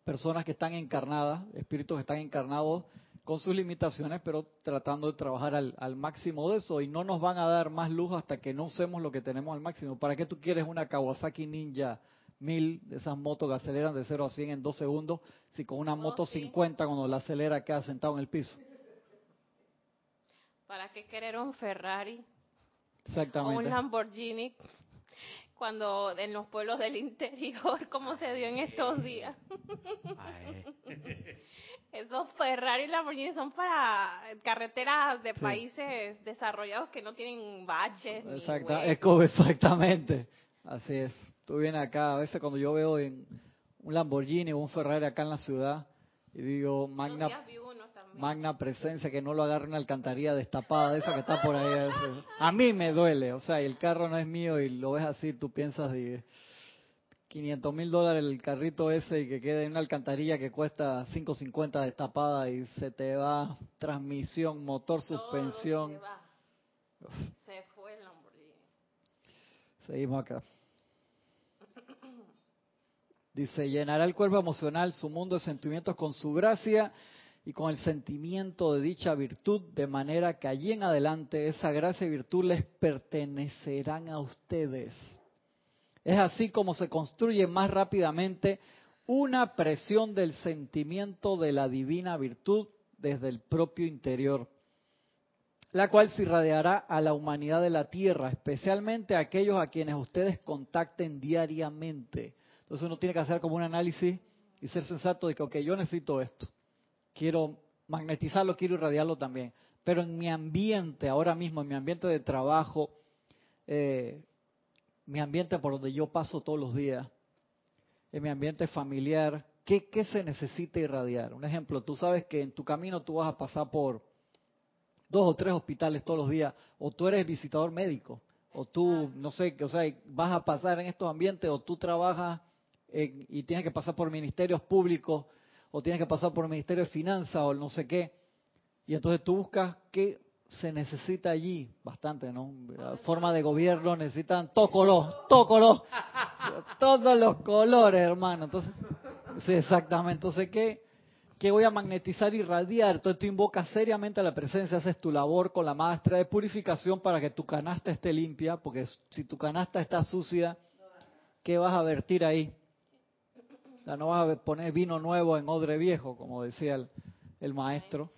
[SPEAKER 1] personas que están encarnadas, espíritus que están encarnados con sus limitaciones, pero tratando de trabajar al, al máximo de eso y no nos van a dar más luz hasta que no usemos lo que tenemos al máximo. ¿Para qué tú quieres una Kawasaki Ninja 1000 de esas motos que aceleran de 0 a 100 en 2 segundos si con una
[SPEAKER 3] Oh,
[SPEAKER 1] moto
[SPEAKER 3] sí.
[SPEAKER 1] 50 cuando la acelera queda sentado en el piso?
[SPEAKER 3] ¿Para qué querer un Ferrari o un
[SPEAKER 1] Exactamente.
[SPEAKER 3] Lamborghini cuando en los pueblos del interior, [laughs] como se dio en estos días?
[SPEAKER 2] Ay, [laughs]
[SPEAKER 3] Esos Ferrari y Lamborghini son para carreteras de
[SPEAKER 1] Sí.
[SPEAKER 3] países desarrollados que no tienen baches ni
[SPEAKER 1] Exacta, es como- [laughs] exactamente. Así es. Tú vienes acá, a veces cuando yo veo en un Lamborghini o un Ferrari acá en la ciudad y digo, magna, magna presencia, que no lo agarre una alcantarilla destapada de esa que está por ahí. a mí me duele, o sea, y el carro no es mío y lo ves así, tú piensas de 500 mil dólares el carrito ese y que quede en una alcantarilla que cuesta 550 destapada y se te va transmisión, motor,
[SPEAKER 3] Todo
[SPEAKER 1] suspensión.
[SPEAKER 3] se va. Se fue el Lamborghini.
[SPEAKER 1] Seguimos acá. Dice, llenará el cuerpo emocional, su mundo de sentimientos con su gracia y con el sentimiento de dicha virtud, de manera que allí en adelante esa gracia y virtud les pertenecerán a ustedes. Es así como se construye más rápidamente una presión del sentimiento de la divina virtud desde el propio interior la cual se irradiará a la humanidad de la Tierra, especialmente a aquellos a quienes ustedes contacten diariamente. Entonces uno tiene que hacer como un análisis y ser sensato de que, ok, yo necesito esto, quiero magnetizarlo, quiero irradiarlo también, pero en mi ambiente, ahora mismo, en mi ambiente de trabajo, eh, mi ambiente por donde yo paso todos los días, en mi ambiente familiar, ¿qué, ¿qué se necesita irradiar? Un ejemplo, tú sabes que en tu camino tú vas a pasar por dos o tres hospitales todos los días, o tú eres visitador médico, o tú, no sé, que, o sea, vas a pasar en estos ambientes, o tú trabajas en- y tienes que pasar por ministerios públicos, o tienes que pasar por el Ministerio de Finanzas, o no sé qué, y entonces tú buscas qué se necesita allí, bastante, ¿no? La forma de gobierno necesitan todo color, todos los colores, hermano. Entonces, sí, exactamente. Entonces, ¿qué? que voy a magnetizar y radiar. Entonces tú invocas seriamente a la presencia, haces tu labor con la maestra de purificación para que tu canasta esté limpia, porque si tu canasta está sucia, ¿qué vas a vertir ahí? O no vas a poner vino nuevo en odre viejo, como decía el, el maestro.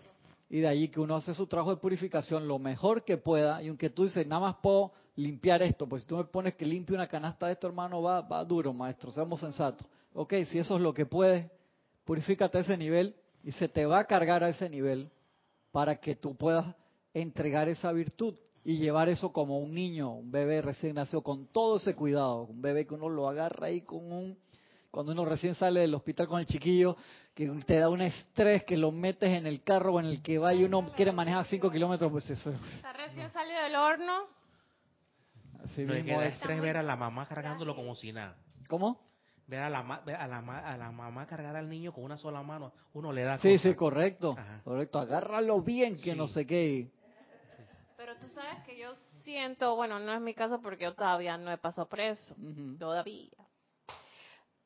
[SPEAKER 1] Y de allí que uno hace su trabajo de purificación lo mejor que pueda, y aunque tú dices, nada más puedo limpiar esto, pues si tú me pones que limpie una canasta de esto, hermano, va, va duro, maestro, seamos sensatos. Ok, si eso es lo que puedes, purifícate a ese nivel y se te va a cargar a ese nivel para que tú puedas entregar esa virtud y llevar eso como un niño, un bebé recién nacido, con todo ese cuidado, un bebé que uno lo agarra ahí con un cuando uno recién sale del hospital con el chiquillo, que te da un estrés, que lo metes en el carro o en el que va y uno quiere manejar 5 kilómetros, pues eso.
[SPEAKER 3] Está recién salido del horno.
[SPEAKER 2] Así no, mismo es estrés ver a la mamá cargándolo como si nada.
[SPEAKER 1] ¿Cómo?
[SPEAKER 2] Ver a la, a, la, a la mamá cargar al niño con una sola mano, uno le da.
[SPEAKER 1] Sí, sí, correcto. Correcto, agárralo bien, que no sé qué.
[SPEAKER 3] Pero tú sabes que yo siento, bueno, no es mi caso porque yo todavía no he pasado preso. Todavía.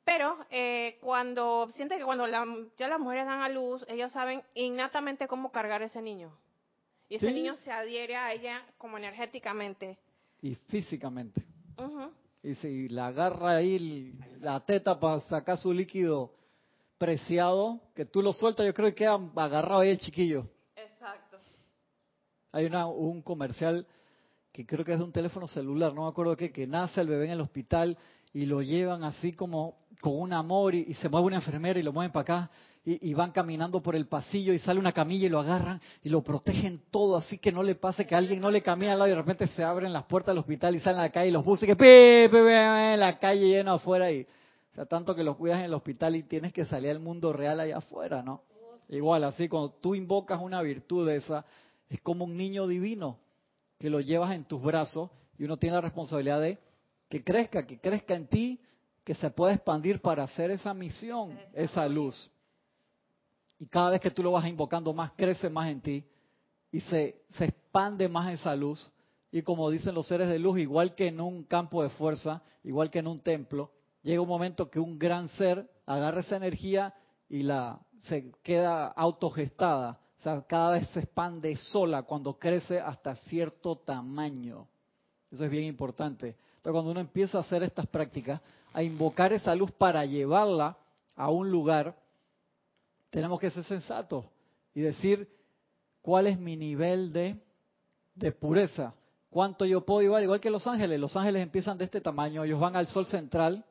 [SPEAKER 3] Pero eh, cuando siente que cuando ya las mujeres dan a luz, ellas saben innatamente cómo cargar ese niño. Y ese niño se adhiere a ella como energéticamente.
[SPEAKER 1] Y físicamente. Y si la agarra ahí la teta para sacar su líquido preciado, que tú lo sueltas, yo creo que queda agarrado ahí el chiquillo.
[SPEAKER 3] Exacto.
[SPEAKER 1] Hay una, un comercial que creo que es de un teléfono celular, no me acuerdo qué, que nace el bebé en el hospital y lo llevan así como con un amor y, se mueve una enfermera y lo mueven para acá y, van caminando por el pasillo y sale una camilla y lo agarran y lo protegen todo así que no le pase que alguien no le camine al lado y de repente se abren las puertas del hospital y salen a la calle y los buses que pe, en la calle lleno afuera y o sea tanto que los cuidas en el hospital y tienes que salir al mundo real allá afuera, ¿no? Igual así cuando tú invocas una virtud de esa es como un niño divino que lo llevas en tus brazos y uno tiene la responsabilidad de que crezca, que crezca en ti, que se pueda expandir para hacer esa misión, esa luz. Y cada vez que tú lo vas invocando más, crece más en ti y se, se expande más esa luz. Y como dicen los seres de luz, igual que en un campo de fuerza, igual que en un templo, llega un momento que un gran ser agarra esa energía y la se queda autogestada. O sea, cada vez se expande sola cuando crece hasta cierto tamaño. Eso es bien importante. Entonces, cuando uno empieza a hacer estas prácticas, a invocar esa luz para llevarla a un lugar, tenemos que ser sensatos y decir cuál es mi nivel de, de pureza, cuánto yo puedo llevar, igual que los ángeles. Los ángeles empiezan de este tamaño, ellos van al sol central,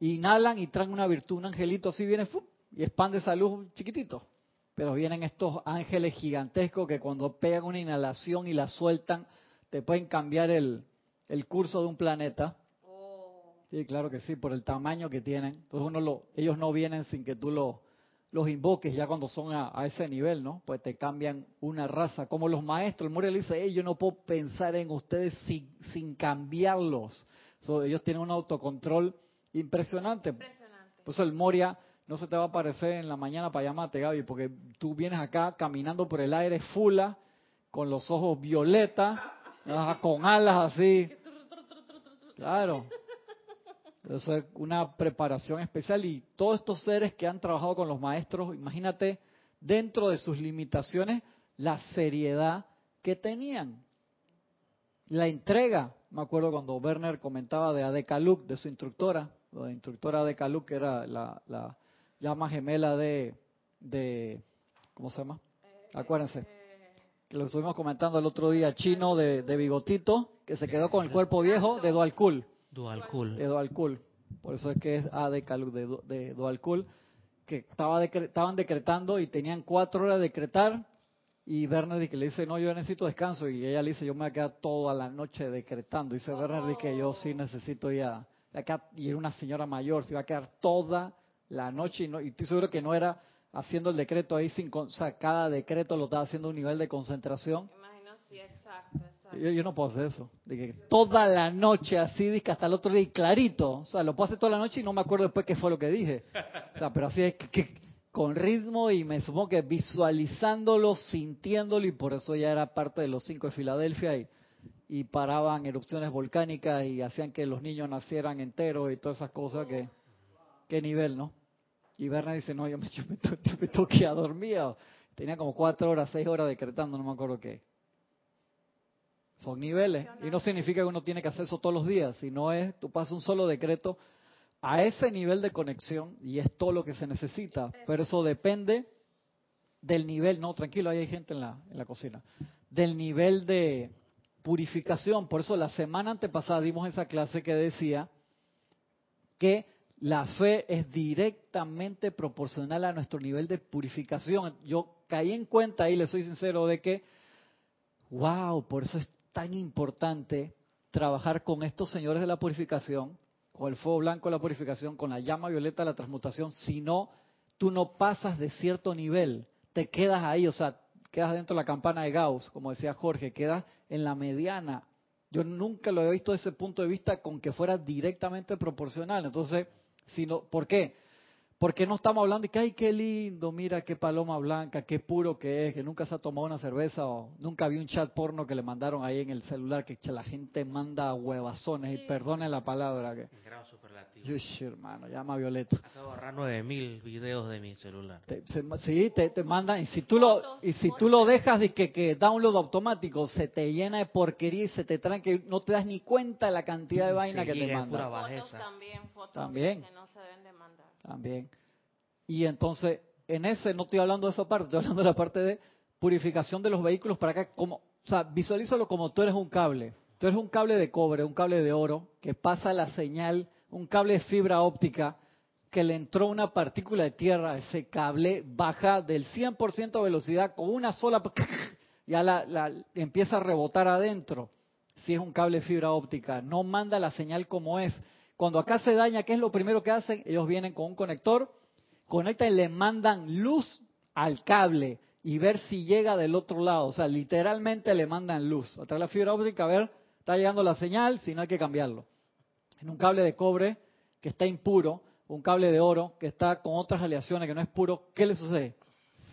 [SPEAKER 1] inhalan y traen una virtud, un angelito así viene y expande esa luz chiquitito. Pero vienen estos ángeles gigantescos que cuando pegan una inhalación y la sueltan, te pueden cambiar el, el curso de un planeta. Oh. Sí, claro que sí, por el tamaño que tienen. Entonces uno lo, ellos no vienen sin que tú lo, los invoques ya cuando son a, ese nivel, ¿no? Pues te cambian una raza. Como los maestros, el Moria le dice, yo no puedo pensar en ustedes sin, sin cambiarlos. ellos tienen un autocontrol impresionante. impresionante. Por eso el Moria no se te va a aparecer en la mañana para llamarte, Gaby, porque tú vienes acá caminando por el aire fula, con los ojos violeta, con alas así. Claro. Eso es una preparación especial y todos estos seres que han trabajado con los maestros, imagínate dentro de sus limitaciones la seriedad que tenían. La entrega, me acuerdo cuando Werner comentaba de Adekaluk, de su instructora, la instructora Adekaluk, que era la, la llama gemela de, de, ¿cómo se llama? Acuérdense que lo estuvimos comentando el otro día, chino de, bigotito, que se quedó con el cuerpo viejo de Dual Cool.
[SPEAKER 2] Dual Cool.
[SPEAKER 1] De Dual Cool. Por eso es que es A de, de, Dual Cool, que estaba estaban decretando y tenían cuatro horas de decretar. Y Werner que le dice, no, yo necesito descanso. Y ella le dice, yo me voy a quedar toda la noche decretando. Y dice Werner que yo sí necesito ya. Y era una señora mayor, se iba a quedar toda la noche. Y, no, y estoy seguro que no era haciendo el decreto ahí sin, o sea, cada decreto lo estaba haciendo a un nivel de concentración.
[SPEAKER 3] Imagino, sí, exacto, exacto.
[SPEAKER 1] Yo, no puedo hacer eso. De toda la noche así, que hasta el otro día y clarito. O sea, lo puedo hacer toda la noche y no me acuerdo después qué fue lo que dije. O sea, pero así es que, con ritmo y me supongo que visualizándolo, sintiéndolo y por eso ya era parte de los cinco de Filadelfia y, y paraban erupciones volcánicas y hacían que los niños nacieran enteros y todas esas cosas que qué nivel, ¿no? Y Berna dice, no, yo me, [laughs] yo me, toqué a dormir. Tenía como cuatro horas, seis horas decretando, no me acuerdo qué. Son niveles. Y no significa que uno tiene que hacer eso todos los días, sino es, tú pasas un solo decreto a ese nivel de conexión y es todo lo que se necesita. Pero eso depende del nivel, no, tranquilo, ahí hay gente en la, en la cocina, del nivel de purificación. Por eso la semana antepasada dimos esa clase que decía que la fe es directamente proporcional a nuestro nivel de purificación. Yo caí en cuenta y le soy sincero de que, wow, por eso es tan importante trabajar con estos señores de la purificación, con el fuego blanco la purificación, con la llama violeta la transmutación, si no, tú no pasas de cierto nivel, te quedas ahí, o sea, quedas dentro de la campana de Gauss, como decía Jorge, quedas en la mediana. Yo nunca lo he visto desde ese punto de vista con que fuera directamente proporcional. Entonces, sino, ¿por qué? Porque no estamos hablando de que, ay, qué lindo, mira qué paloma blanca, qué puro que es, que nunca se ha tomado una cerveza o nunca vi un chat porno que le mandaron ahí en el celular, que la gente manda huevazones, y perdone la palabra. que hermano, llama Violeta.
[SPEAKER 2] Acabo de borrar 9000 videos de mi celular.
[SPEAKER 1] sí, te, te mandan, y si tú lo, y si tú lo dejas de que, que download automático, se te llena de porquería y se te trae que no te das ni cuenta de la cantidad de vaina que te mandan.
[SPEAKER 3] Fotos también, fotos
[SPEAKER 1] también.
[SPEAKER 3] que no se deben de mandar.
[SPEAKER 1] También. Y entonces, en ese no estoy hablando de esa parte, estoy hablando de la parte de purificación de los vehículos para acá. Como, o sea, visualízalo como tú eres un cable. Tú eres un cable de cobre, un cable de oro, que pasa la señal, un cable de fibra óptica, que le entró una partícula de tierra, ese cable baja del 100% de velocidad con una sola, [laughs] ya la, la, empieza a rebotar adentro. Si es un cable de fibra óptica, no manda la señal como es. Cuando acá se daña, ¿qué es lo primero que hacen? Ellos vienen con un conector, conectan y le mandan luz al cable y ver si llega del otro lado. O sea, literalmente le mandan luz. A través de la fibra óptica, a ver, está llegando la señal, si no hay que cambiarlo. En un cable de cobre que está impuro, un cable de oro que está con otras aleaciones que no es puro, ¿qué le sucede?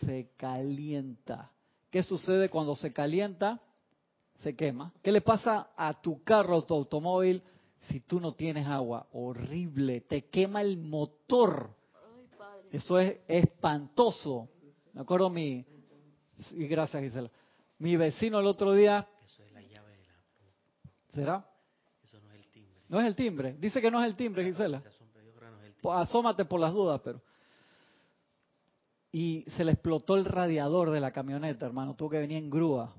[SPEAKER 1] Se calienta. ¿Qué sucede cuando se calienta? Se quema. ¿Qué le pasa a tu carro, a tu automóvil, si tú no tienes agua? Horrible, te quema el motor. Eso es espantoso. Me acuerdo mi... Y gracias Gisela. Mi vecino el otro día...
[SPEAKER 2] Eso es la llave de la...
[SPEAKER 1] ¿Será?
[SPEAKER 2] Eso no es el timbre.
[SPEAKER 1] No es el timbre. Dice que no es el timbre, Gisela. Asómate por las dudas, pero... Y se le explotó el radiador de la camioneta, hermano. Tuvo que venir en grúa.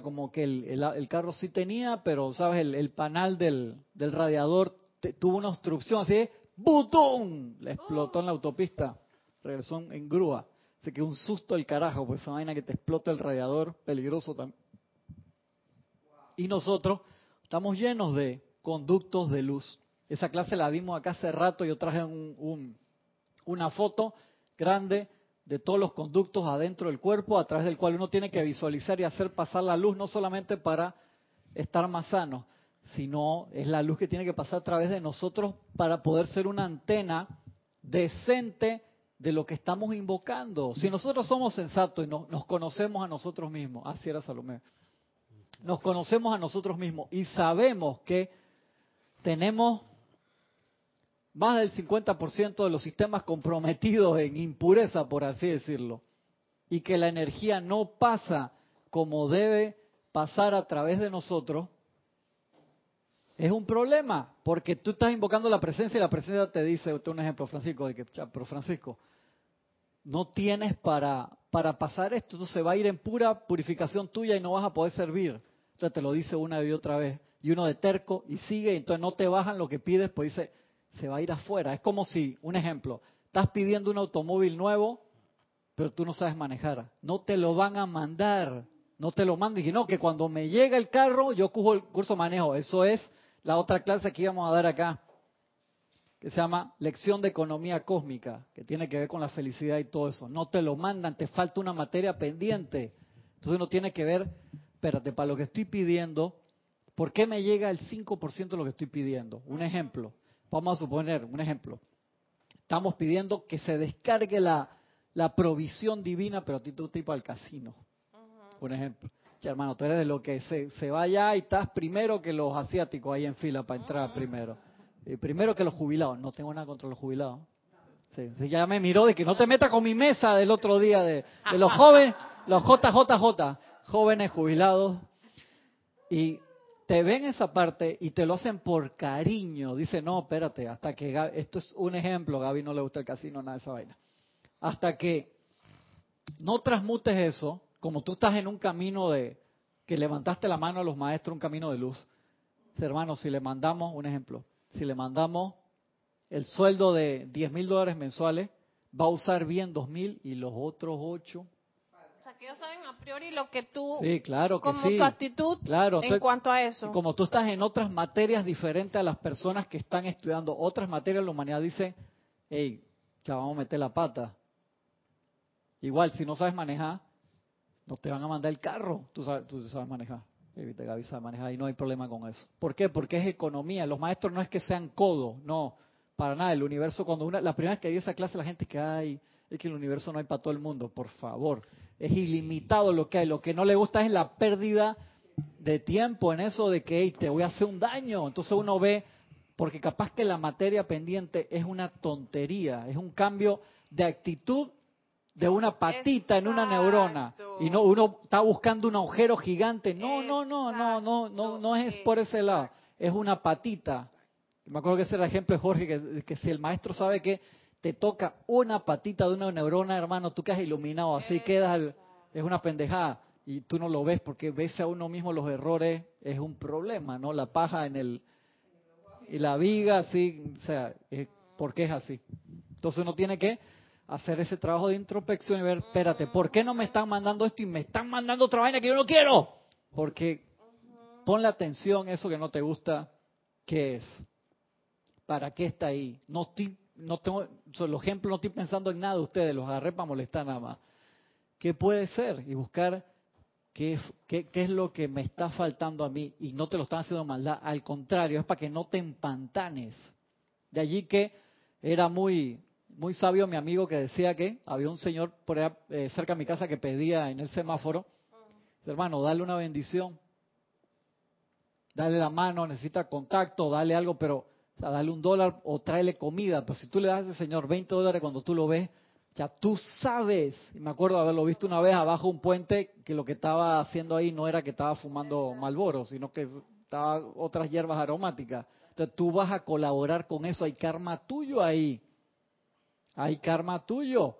[SPEAKER 1] Como que el, el, carro sí tenía, pero, ¿sabes? El, el panal del, del radiador tuvo una obstrucción así, ¡butón! Le explotó en la autopista. Regresó en grúa. Así que un susto el carajo, pues esa vaina que te explota el radiador, peligroso también. Y nosotros estamos llenos de conductos de luz. Esa clase la dimos acá hace rato, yo traje un, un, una foto grande de todos los conductos adentro del cuerpo a través del cual uno tiene que visualizar y hacer pasar la luz, no solamente para estar más sano, sino es la luz que tiene que pasar a través de nosotros para poder ser una antena decente de lo que estamos invocando. Si nosotros somos sensatos y nos conocemos a nosotros mismos, así era Salomé, nos conocemos a nosotros mismos y sabemos que tenemos más del 50% de los sistemas comprometidos en impureza, por así decirlo, y que la energía no pasa como debe pasar a través de nosotros, es un problema, porque tú estás invocando la presencia y la presencia te dice, un ejemplo, Francisco, de que, pero Francisco, no tienes para, para pasar esto, entonces va a ir en pura purificación tuya y no vas a poder servir. Entonces te lo dice una y otra vez, y uno de terco y sigue, y entonces no te bajan lo que pides, pues dice, se va a ir afuera. Es como si, un ejemplo, estás pidiendo un automóvil nuevo, pero tú no sabes manejar. No te lo van a mandar, no te lo mandan. Y no, que cuando me llega el carro, yo cojo el curso manejo. Eso es la otra clase que íbamos a dar acá, que se llama Lección de Economía Cósmica, que tiene que ver con la felicidad y todo eso. No te lo mandan, te falta una materia pendiente. Entonces uno tiene que ver, espérate, para lo que estoy pidiendo, ¿por qué me llega el 5% de lo que estoy pidiendo? Un ejemplo. Vamos a suponer, un ejemplo. Estamos pidiendo que se descargue la, la provisión divina, pero a ti tú tipo al casino. Un ejemplo. hermano, tú eres de lo que se, se vaya y estás primero que los asiáticos ahí en fila para entrar primero. Y primero que los jubilados. No tengo nada contra los jubilados. Sí, ya me miró de que no te metas con mi mesa del otro día de, de los [laughs] jóvenes, los JJJ, jóvenes jubilados. Y te ven esa parte y te lo hacen por cariño. Dice, no, espérate, hasta que esto es un ejemplo, Gaby no le gusta el casino, nada de esa vaina. Hasta que no transmutes eso, como tú estás en un camino de que levantaste la mano a los maestros, un camino de luz. Hermano, si le mandamos, un ejemplo, si le mandamos el sueldo de 10 mil dólares mensuales, va a usar bien 2 mil y los otros 8
[SPEAKER 3] O sea, que ellos saben a priori lo que tú,
[SPEAKER 1] Sí, claro que
[SPEAKER 3] como
[SPEAKER 1] sí.
[SPEAKER 3] tu actitud
[SPEAKER 1] Claro,
[SPEAKER 3] en cuanto a eso.
[SPEAKER 1] como tú estás en otras materias diferentes a las personas que están estudiando otras materias, la humanidad dice, hey, ya vamos a meter la pata. Igual, si no sabes manejar, no te van a mandar el carro. Tú sabes, tú sabes manejar. Evita Gaby sabe manejar y no hay problema con eso. ¿Por qué? Porque es economía. Los maestros no es que sean codos, no, para nada. El universo, cuando una, la primera vez que di esa clase, la gente que hay, es que el universo no hay para todo el mundo, por favor. Es ilimitado lo que hay. Lo que no le gusta es la pérdida de tiempo en eso de que hey, te voy a hacer un daño. Entonces uno ve, porque capaz que la materia pendiente es una tontería, es un cambio de actitud de una patita en una neurona y no uno está buscando un agujero gigante. No, no, no, no, no, no, no es por ese lado. Es una patita. Me acuerdo que ese era el ejemplo de Jorge que, que si el maestro sabe que te toca una patita de una neurona, hermano, tú quedas iluminado, así quedas es una pendejada y tú no lo ves porque ves a uno mismo los errores es un problema, ¿no? La paja en el y la viga, así, o sea, es, ¿por qué es así? Entonces uno tiene que hacer ese trabajo de introspección y ver, espérate, ¿por qué no me están mandando esto y me están mandando otra vaina que yo no quiero? Porque ponle atención eso que no te gusta, ¿qué es? ¿Para qué está ahí? No estoy, no tengo, los ejemplos no estoy pensando en nada de ustedes, los agarré para molestar nada más. ¿Qué puede ser? Y buscar qué, es- qué, qué es lo que me está faltando a mí y no te lo están haciendo maldad, al contrario, es para que no te empantanes. De allí que era muy, muy sabio mi amigo que decía que había un señor por allá eh, cerca de mi casa que pedía en el semáforo, hermano, dale una bendición, dale la mano, necesita contacto, dale algo, pero o sea, dale un dólar o tráele comida. Pero si tú le das a ese señor 20 dólares cuando tú lo ves, ya tú sabes. Y me acuerdo haberlo visto una vez abajo un puente que lo que estaba haciendo ahí no era que estaba fumando Malboro, sino que estaba otras hierbas aromáticas. Entonces tú vas a colaborar con eso, hay karma tuyo ahí. Hay karma tuyo.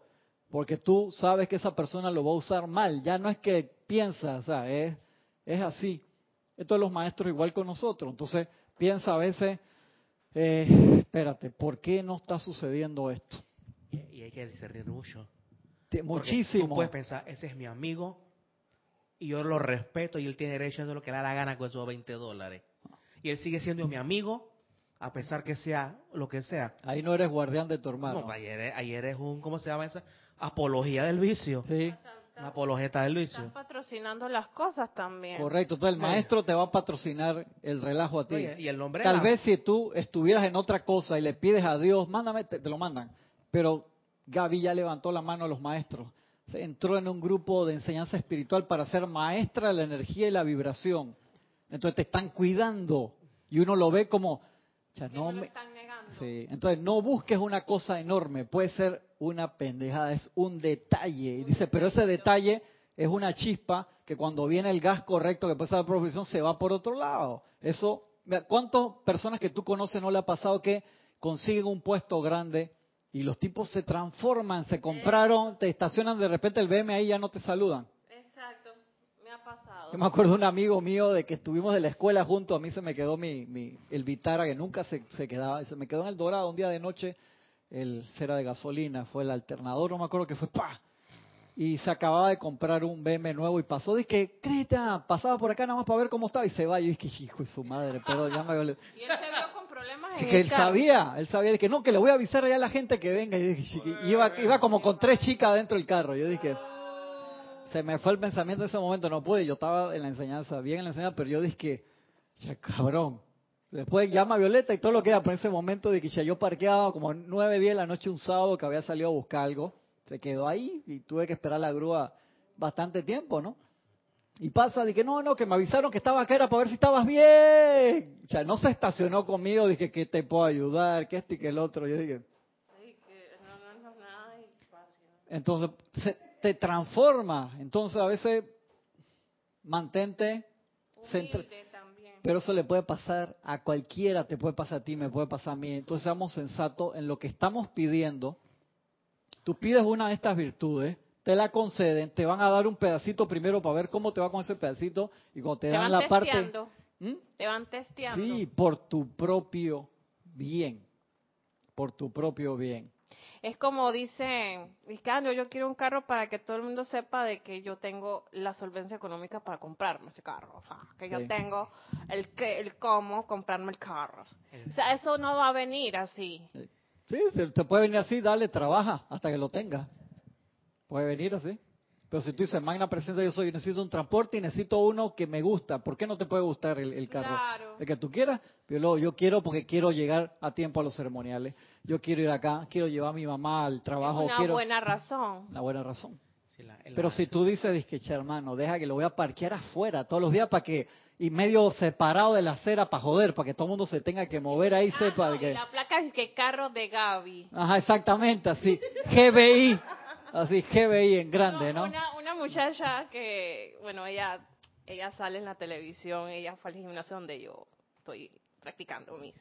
[SPEAKER 1] Porque tú sabes que esa persona lo va a usar mal. Ya no es que piensa, o sea, es, es así. Esto es los maestros igual con nosotros. Entonces piensa a veces, eh, espérate, ¿por qué no está sucediendo esto?
[SPEAKER 2] Y, hay que discernir mucho.
[SPEAKER 1] Te- Muchísimo.
[SPEAKER 2] Tú puedes pensar, ese es mi amigo y yo lo respeto y él tiene derecho a hacer lo que le da la gana con esos 20 dólares. Y él sigue siendo mi amigo a pesar que sea lo que sea.
[SPEAKER 1] Ahí no eres guardián de tu hermano.
[SPEAKER 2] No, ayer, es- ayer es un, ¿cómo se llama eso? Apología del vicio.
[SPEAKER 1] Sí,
[SPEAKER 2] Una apologeta del
[SPEAKER 3] Están
[SPEAKER 2] vicio.
[SPEAKER 3] patrocinando las cosas también.
[SPEAKER 1] correcto. Entonces el maestro te va a patrocinar el relajo a ti.
[SPEAKER 2] Oye, y el nombre
[SPEAKER 1] Tal
[SPEAKER 2] la-
[SPEAKER 1] vez si tú estuvieras en otra cosa y le pides a Dios, mándame, te, te lo mandan. Pero Gaby ya levantó la mano a los maestros. Entró en un grupo de enseñanza espiritual para ser maestra de la energía y la vibración. Entonces te están cuidando. Y uno lo ve como, o sea,
[SPEAKER 3] Que
[SPEAKER 1] no
[SPEAKER 3] no lo
[SPEAKER 1] me-
[SPEAKER 3] están negando.
[SPEAKER 1] Sí, entonces no busques una cosa enorme, puede ser una pendejada, es un detalle. Y dice, pero ese detalle es una chispa que cuando viene el gas correcto que pasa la profesión se va por otro lado. Eso, ¿cuántas personas que tú conoces no le ha pasado que consiguen un puesto grande y los tipos se transforman, se compraron, te estacionan de repente el BM ahí y ya no te saludan?
[SPEAKER 3] Exacto, me ha pasado.
[SPEAKER 1] Yo me acuerdo de un amigo mío de que estuvimos de la escuela juntos, a mí se me quedó mi, mi el Vitara que nunca se, se quedaba, se me quedó en el Dorado un día de noche, el cera de gasolina, fue el alternador, no me acuerdo que fue, ¡pa! Y se acababa de comprar un BM nuevo y pasó, dije, Creta, pasaba por acá nada más para ver cómo estaba y se va. Y yo dije, hijo de su madre, pero ya me... [laughs]
[SPEAKER 3] Y él se vio con problemas
[SPEAKER 1] Sí,
[SPEAKER 3] en
[SPEAKER 1] que
[SPEAKER 3] el
[SPEAKER 1] él
[SPEAKER 3] carro.
[SPEAKER 1] sabía, él sabía, dije, no, que le voy a avisar ya a la gente que venga. Y dije, y iba, iba como con tres chicas dentro del carro. Yo dije, se me fue el pensamiento en ese momento, no pude, yo estaba en la enseñanza, bien en la enseñanza, pero yo dije que, ya cabrón. Después llama a Violeta y todo lo que era, en ese momento de que ya yo parqueaba como nueve, diez de la noche un sábado que había salido a buscar algo, se quedó ahí y tuve que esperar la grúa bastante tiempo, ¿no? Y pasa, dije, no, no, que me avisaron que estaba acá, era para ver si estabas bien. O sea, no se estacionó conmigo, dije, que te puedo ayudar, que este y que el otro. Yo dije, entonces, se- te transforma. Entonces, a veces, mantente centra-. Pero eso le puede pasar a cualquiera, te puede pasar a ti, me puede pasar a mí. Entonces seamos sensatos en lo que estamos pidiendo. Tú pides una de estas virtudes, te la conceden, te van a dar un pedacito primero para ver cómo te va con ese pedacito y cuando te,
[SPEAKER 3] Te
[SPEAKER 1] dan
[SPEAKER 3] van
[SPEAKER 1] la parte... ¿Mm?
[SPEAKER 3] Te van testeando.
[SPEAKER 1] Sí, por tu propio bien. Por tu propio bien.
[SPEAKER 3] Es como dicen, Vizcano, yo quiero un carro para que todo el mundo sepa de que yo tengo la solvencia económica para comprarme ese carro. O sea, que yo tengo el, que, el cómo comprarme el carro. O sea, eso no va a venir así.
[SPEAKER 1] Sí, se te puede venir así, dale, trabaja hasta que lo tenga. Puede venir así. Pero si tú dices, magna presencia, yo soy, necesito un transporte y necesito uno que me gusta, ¿por qué no te puede gustar el, carro?
[SPEAKER 3] Claro.
[SPEAKER 1] El que tú quieras, pero yo quiero porque quiero llegar a tiempo a los ceremoniales. Yo quiero ir acá, quiero llevar a mi mamá al trabajo.
[SPEAKER 3] Es una
[SPEAKER 1] quiero...
[SPEAKER 3] buena razón.
[SPEAKER 1] Una buena razón. pero si tú dices, que hermano, deja que lo voy a parquear afuera todos los días para que, y medio separado de la acera para joder, para que todo el mundo se tenga que mover ahí,
[SPEAKER 3] ah,
[SPEAKER 1] sepa
[SPEAKER 3] de
[SPEAKER 1] que...
[SPEAKER 3] la placa es que carro de Gaby.
[SPEAKER 1] Ajá, exactamente, así. GBI. Así, GBI en grande, ¿no?
[SPEAKER 3] Una, una muchacha que, bueno, ella ella sale en la televisión, ella fue al gimnasio donde yo estoy practicando mis.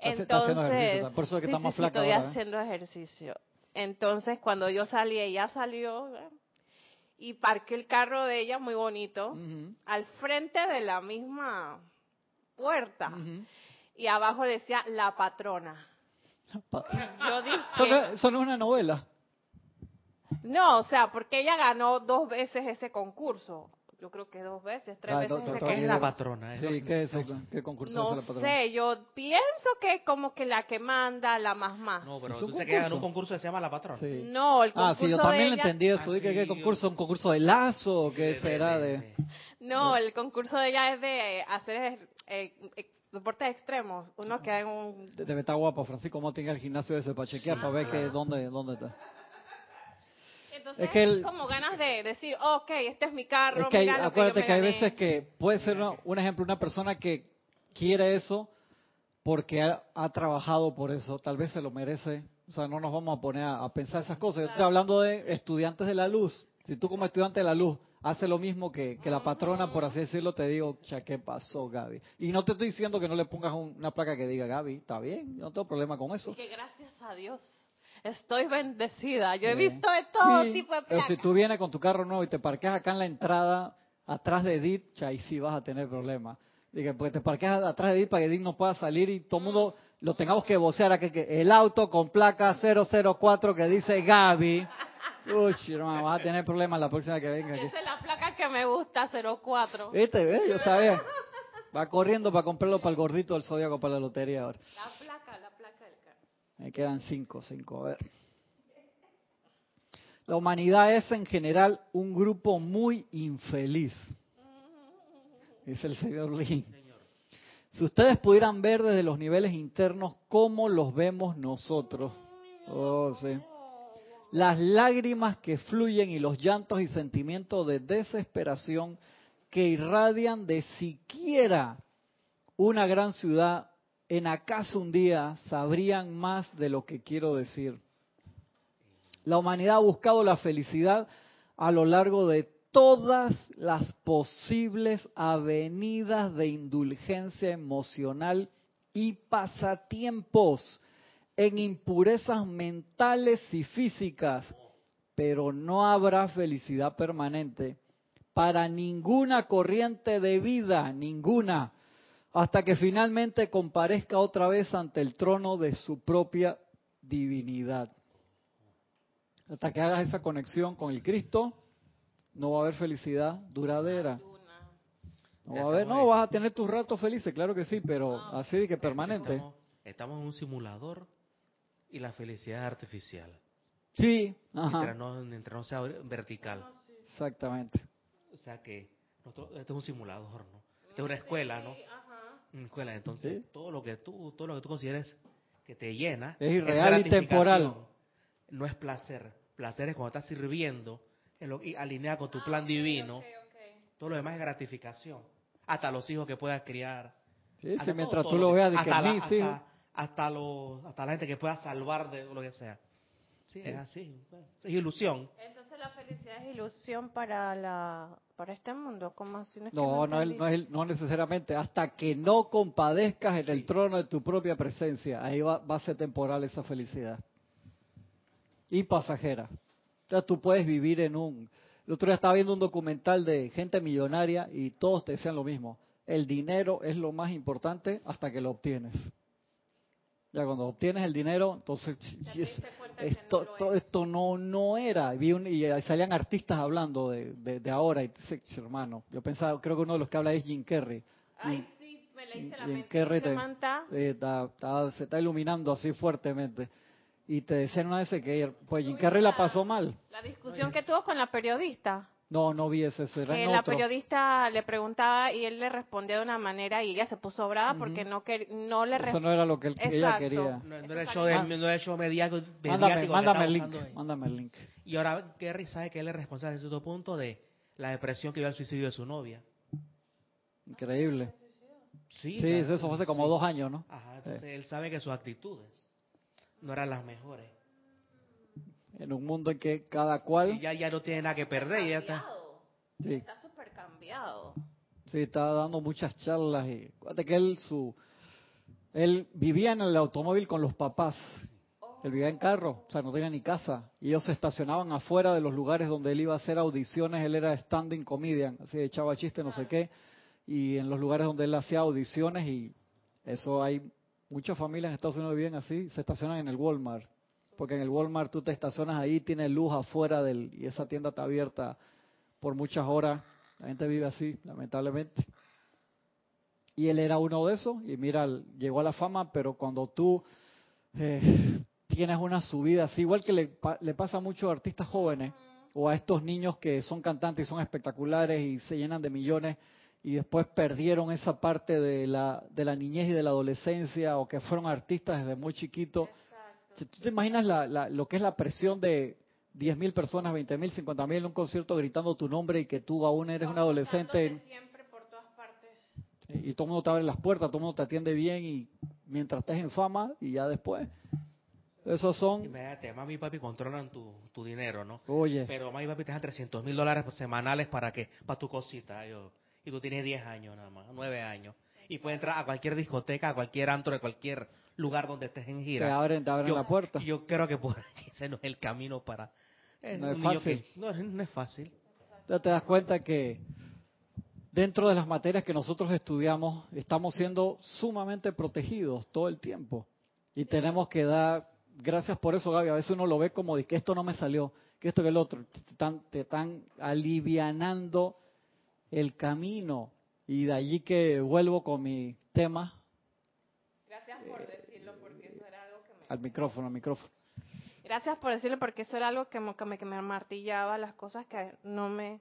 [SPEAKER 3] Entonces,
[SPEAKER 1] por eso es que está más flaca
[SPEAKER 3] estoy haciendo ejercicio. Entonces, cuando yo salí, ella salió y parqué el carro de ella muy bonito al frente de la misma puerta. Y abajo decía la patrona.
[SPEAKER 1] yo [laughs] dije, eso no es una novela.
[SPEAKER 3] No, o sea, porque ella ganó dos veces ese concurso. Yo creo que dos veces, tres ah, veces.
[SPEAKER 2] ¿Qué es la patrona?
[SPEAKER 1] Sí, ¿qué, es ¿qué concurso
[SPEAKER 3] no
[SPEAKER 1] es la patrona?
[SPEAKER 3] No sé, yo pienso que como que la que manda, la más más.
[SPEAKER 2] No, pero tú que ganó un concurso que se llama la patrona.
[SPEAKER 1] Sí.
[SPEAKER 3] No, el concurso
[SPEAKER 1] Ah, sí, yo también
[SPEAKER 3] lo
[SPEAKER 1] entendí eso. Ah, ¿Qué concurso? ¿Un concurso de lazo? o ¿Qué será de...?
[SPEAKER 3] No, el concurso de ella es de hacer eh, eh, deportes extremos. Uno que hay un...
[SPEAKER 1] Debe estar guapo, Francisco ¿Cómo tenga el gimnasio ese para chequear, para ver que, dónde, dónde está
[SPEAKER 3] es, que como ganas de decir, ok, este es mi carro.
[SPEAKER 1] Es que hay, acuérdate que, hay veces que puede ser un ejemplo, una persona que quiere eso porque ha, trabajado por eso, tal vez se lo merece. O sea, no nos vamos a poner a, pensar esas cosas. Yo estoy hablando de estudiantes de la luz. Si tú como estudiante de la luz haces lo mismo que, la patrona, por así decirlo, te digo, ya, ¿qué pasó, Gaby? Y no te estoy diciendo que no le pongas una placa que diga, Gaby, está bien, yo no tengo problema con eso.
[SPEAKER 3] Y que gracias a Dios Estoy bendecida. Yo he visto de todo tipo de placas.
[SPEAKER 1] Pero si tú vienes con tu carro nuevo y te parqueas acá en la entrada, atrás de Edith, ahí sí vas a tener problemas. Dije, porque te parqueas atrás de Edith para que Edith no pueda salir y todo el mundo lo tengamos que vocear a que, el auto con placa 004 que dice Gaby. [laughs] Uy, no, vas a tener problemas la próxima que venga.
[SPEAKER 3] Esa es la placa que me gusta, 04.
[SPEAKER 1] Este, ¿ves? Yo sabía. Va corriendo para comprarlo para el gordito del zodiaco para la lotería ahora.
[SPEAKER 3] La placa, la
[SPEAKER 1] me quedan cinco, cinco, a ver. La humanidad es en general un grupo muy infeliz, dice el señor Lee. Si ustedes pudieran ver desde los niveles internos cómo los vemos nosotros, oh, sí. las lágrimas que fluyen y los llantos y sentimientos de desesperación que irradian de siquiera una gran ciudad en acaso un día sabrían más de lo que quiero decir. La humanidad ha buscado la felicidad a lo largo de todas las posibles avenidas de indulgencia emocional y pasatiempos en impurezas mentales y físicas, pero no habrá felicidad permanente para ninguna corriente de vida, ninguna, hasta que finalmente comparezca otra vez ante el trono de su propia divinidad. Hasta que hagas esa conexión con el Cristo, no va a haber felicidad duradera. No va a haber, no, vas a tener tus ratos felices, claro que sí, pero así de que permanente.
[SPEAKER 2] Estamos, en un simulador y la felicidad es artificial.
[SPEAKER 1] Sí,
[SPEAKER 2] Mientras no, mientras no sea vertical.
[SPEAKER 1] Exactamente.
[SPEAKER 2] O sea que esto es un simulador, ¿no? Esto es una escuela, ¿no? Escuela. Entonces, todo lo que tú todo lo que tú consideres que te llena
[SPEAKER 1] es irreal y temporal.
[SPEAKER 2] No es placer. Placer es cuando estás sirviendo y alineada con tu plan ah, divino. Todo lo demás es gratificación. Hasta los hijos que puedas criar.
[SPEAKER 1] Sí, mientras tú lo veas, hasta, la,
[SPEAKER 2] hasta, hasta, hasta la gente que pueda salvar de lo que sea. Sí, es así. Es ilusión.
[SPEAKER 3] Entonces la felicidad es ilusión para la para este mundo. ¿Cómo así?
[SPEAKER 1] No, no, no, no, necesariamente. Hasta que no compadezcas en el trono de tu propia presencia, ahí va, va a ser temporal esa felicidad. Y pasajera. O sea, tú puedes vivir en un... El otro día estaba viendo un documental de gente millonaria y todos te decían lo mismo. El dinero es lo más importante hasta que lo obtienes. Ya cuando obtienes el dinero, entonces [laughs] esto, todo esto no no era. Y, y salían artistas hablando de, de, ahora. Y dice, hermano, yo pensaba, creo que uno de los que habla es Jim Carrey.
[SPEAKER 3] Ay, sí, me leíste la Jim Carrey
[SPEAKER 1] se está iluminando así fuertemente. Y te decían una vez que pues Jim Carrey la pasó mal.
[SPEAKER 3] La discusión que tuvo con la periodista.
[SPEAKER 1] No, no vi ese.
[SPEAKER 3] que la periodista le preguntaba y él le respondía de una manera y ella se puso brava porque no que, no le
[SPEAKER 1] Eso no era lo que ella quería.
[SPEAKER 2] No, era el show, de, no mediático.
[SPEAKER 1] Mándame, mándame el link. Mándame el link.
[SPEAKER 2] Y ahora Kerry sabe que él es responsable de cierto punto de la depresión que dio al suicidio de su novia.
[SPEAKER 1] Increíble.
[SPEAKER 2] Sí,
[SPEAKER 1] sí eso fue hace como dos años, ¿no?
[SPEAKER 2] Ajá, entonces él sabe que sus actitudes no eran las mejores
[SPEAKER 1] en un mundo en que cada cual...
[SPEAKER 2] ya, ya no tiene nada que perder, ya está...
[SPEAKER 3] Sí. Está súper cambiado.
[SPEAKER 1] Sí, está dando muchas charlas y... Acuérdate que él, su... Él vivía en el automóvil con los papás. Él vivía en carro, o sea, no tenía ni casa. Y ellos se estacionaban afuera de los lugares donde él iba a hacer audiciones. Él era standing comedian, así echaba chiste, no sé qué. Y en los lugares donde él hacía audiciones y eso hay muchas familias en Estados Unidos viven así, se estacionan en el Walmart porque en el Walmart tú te estacionas ahí, tienes luz afuera del, y esa tienda está abierta por muchas horas. La gente vive así, lamentablemente. Y él era uno de esos, y mira, llegó a la fama, pero cuando tú eh, tienes una subida así, igual que le, le pasa a muchos artistas jóvenes, o a estos niños que son cantantes y son espectaculares y se llenan de millones, y después perdieron esa parte de la, de la niñez y de la adolescencia, o que fueron artistas desde muy chiquitos ¿Tú te imaginas lo que es la presión de 10.000 personas, 20.000, 50.000 en un concierto gritando tu nombre y que tú aún eres un adolescente?
[SPEAKER 3] Siempre por todas partes.
[SPEAKER 1] Y, todo el mundo te abre las puertas, todo el mundo te atiende bien y mientras estés en fama y ya después. Esos son...
[SPEAKER 2] Imagínate, mami y papi controlan tu, tu dinero, ¿no?
[SPEAKER 1] Oye.
[SPEAKER 2] Pero mami y papi te dan 300 mil dólares semanales para que para tu cosita. Yo, y tú tienes 10 años nada más, 9 años. Y puedes entrar a cualquier discoteca, a cualquier antro de cualquier lugar donde estés en gira.
[SPEAKER 1] Te abren, te abren la puerta.
[SPEAKER 2] Yo creo que por [laughs] ese no es el camino para...
[SPEAKER 1] no es fácil.
[SPEAKER 2] no, no es fácil.
[SPEAKER 1] Ya te das cuenta que dentro de las materias que nosotros estudiamos estamos siendo sumamente protegidos todo el tiempo. Y tenemos que dar, gracias por eso Gaby, a veces uno lo ve como de que esto no me salió, que esto que el otro, te están, te están alivianando el camino. Y de allí que vuelvo con mi tema.
[SPEAKER 3] Gracias por
[SPEAKER 1] al micrófono, al micrófono.
[SPEAKER 3] Gracias por decirlo porque eso era algo que me, que me martillaba, las cosas que no me,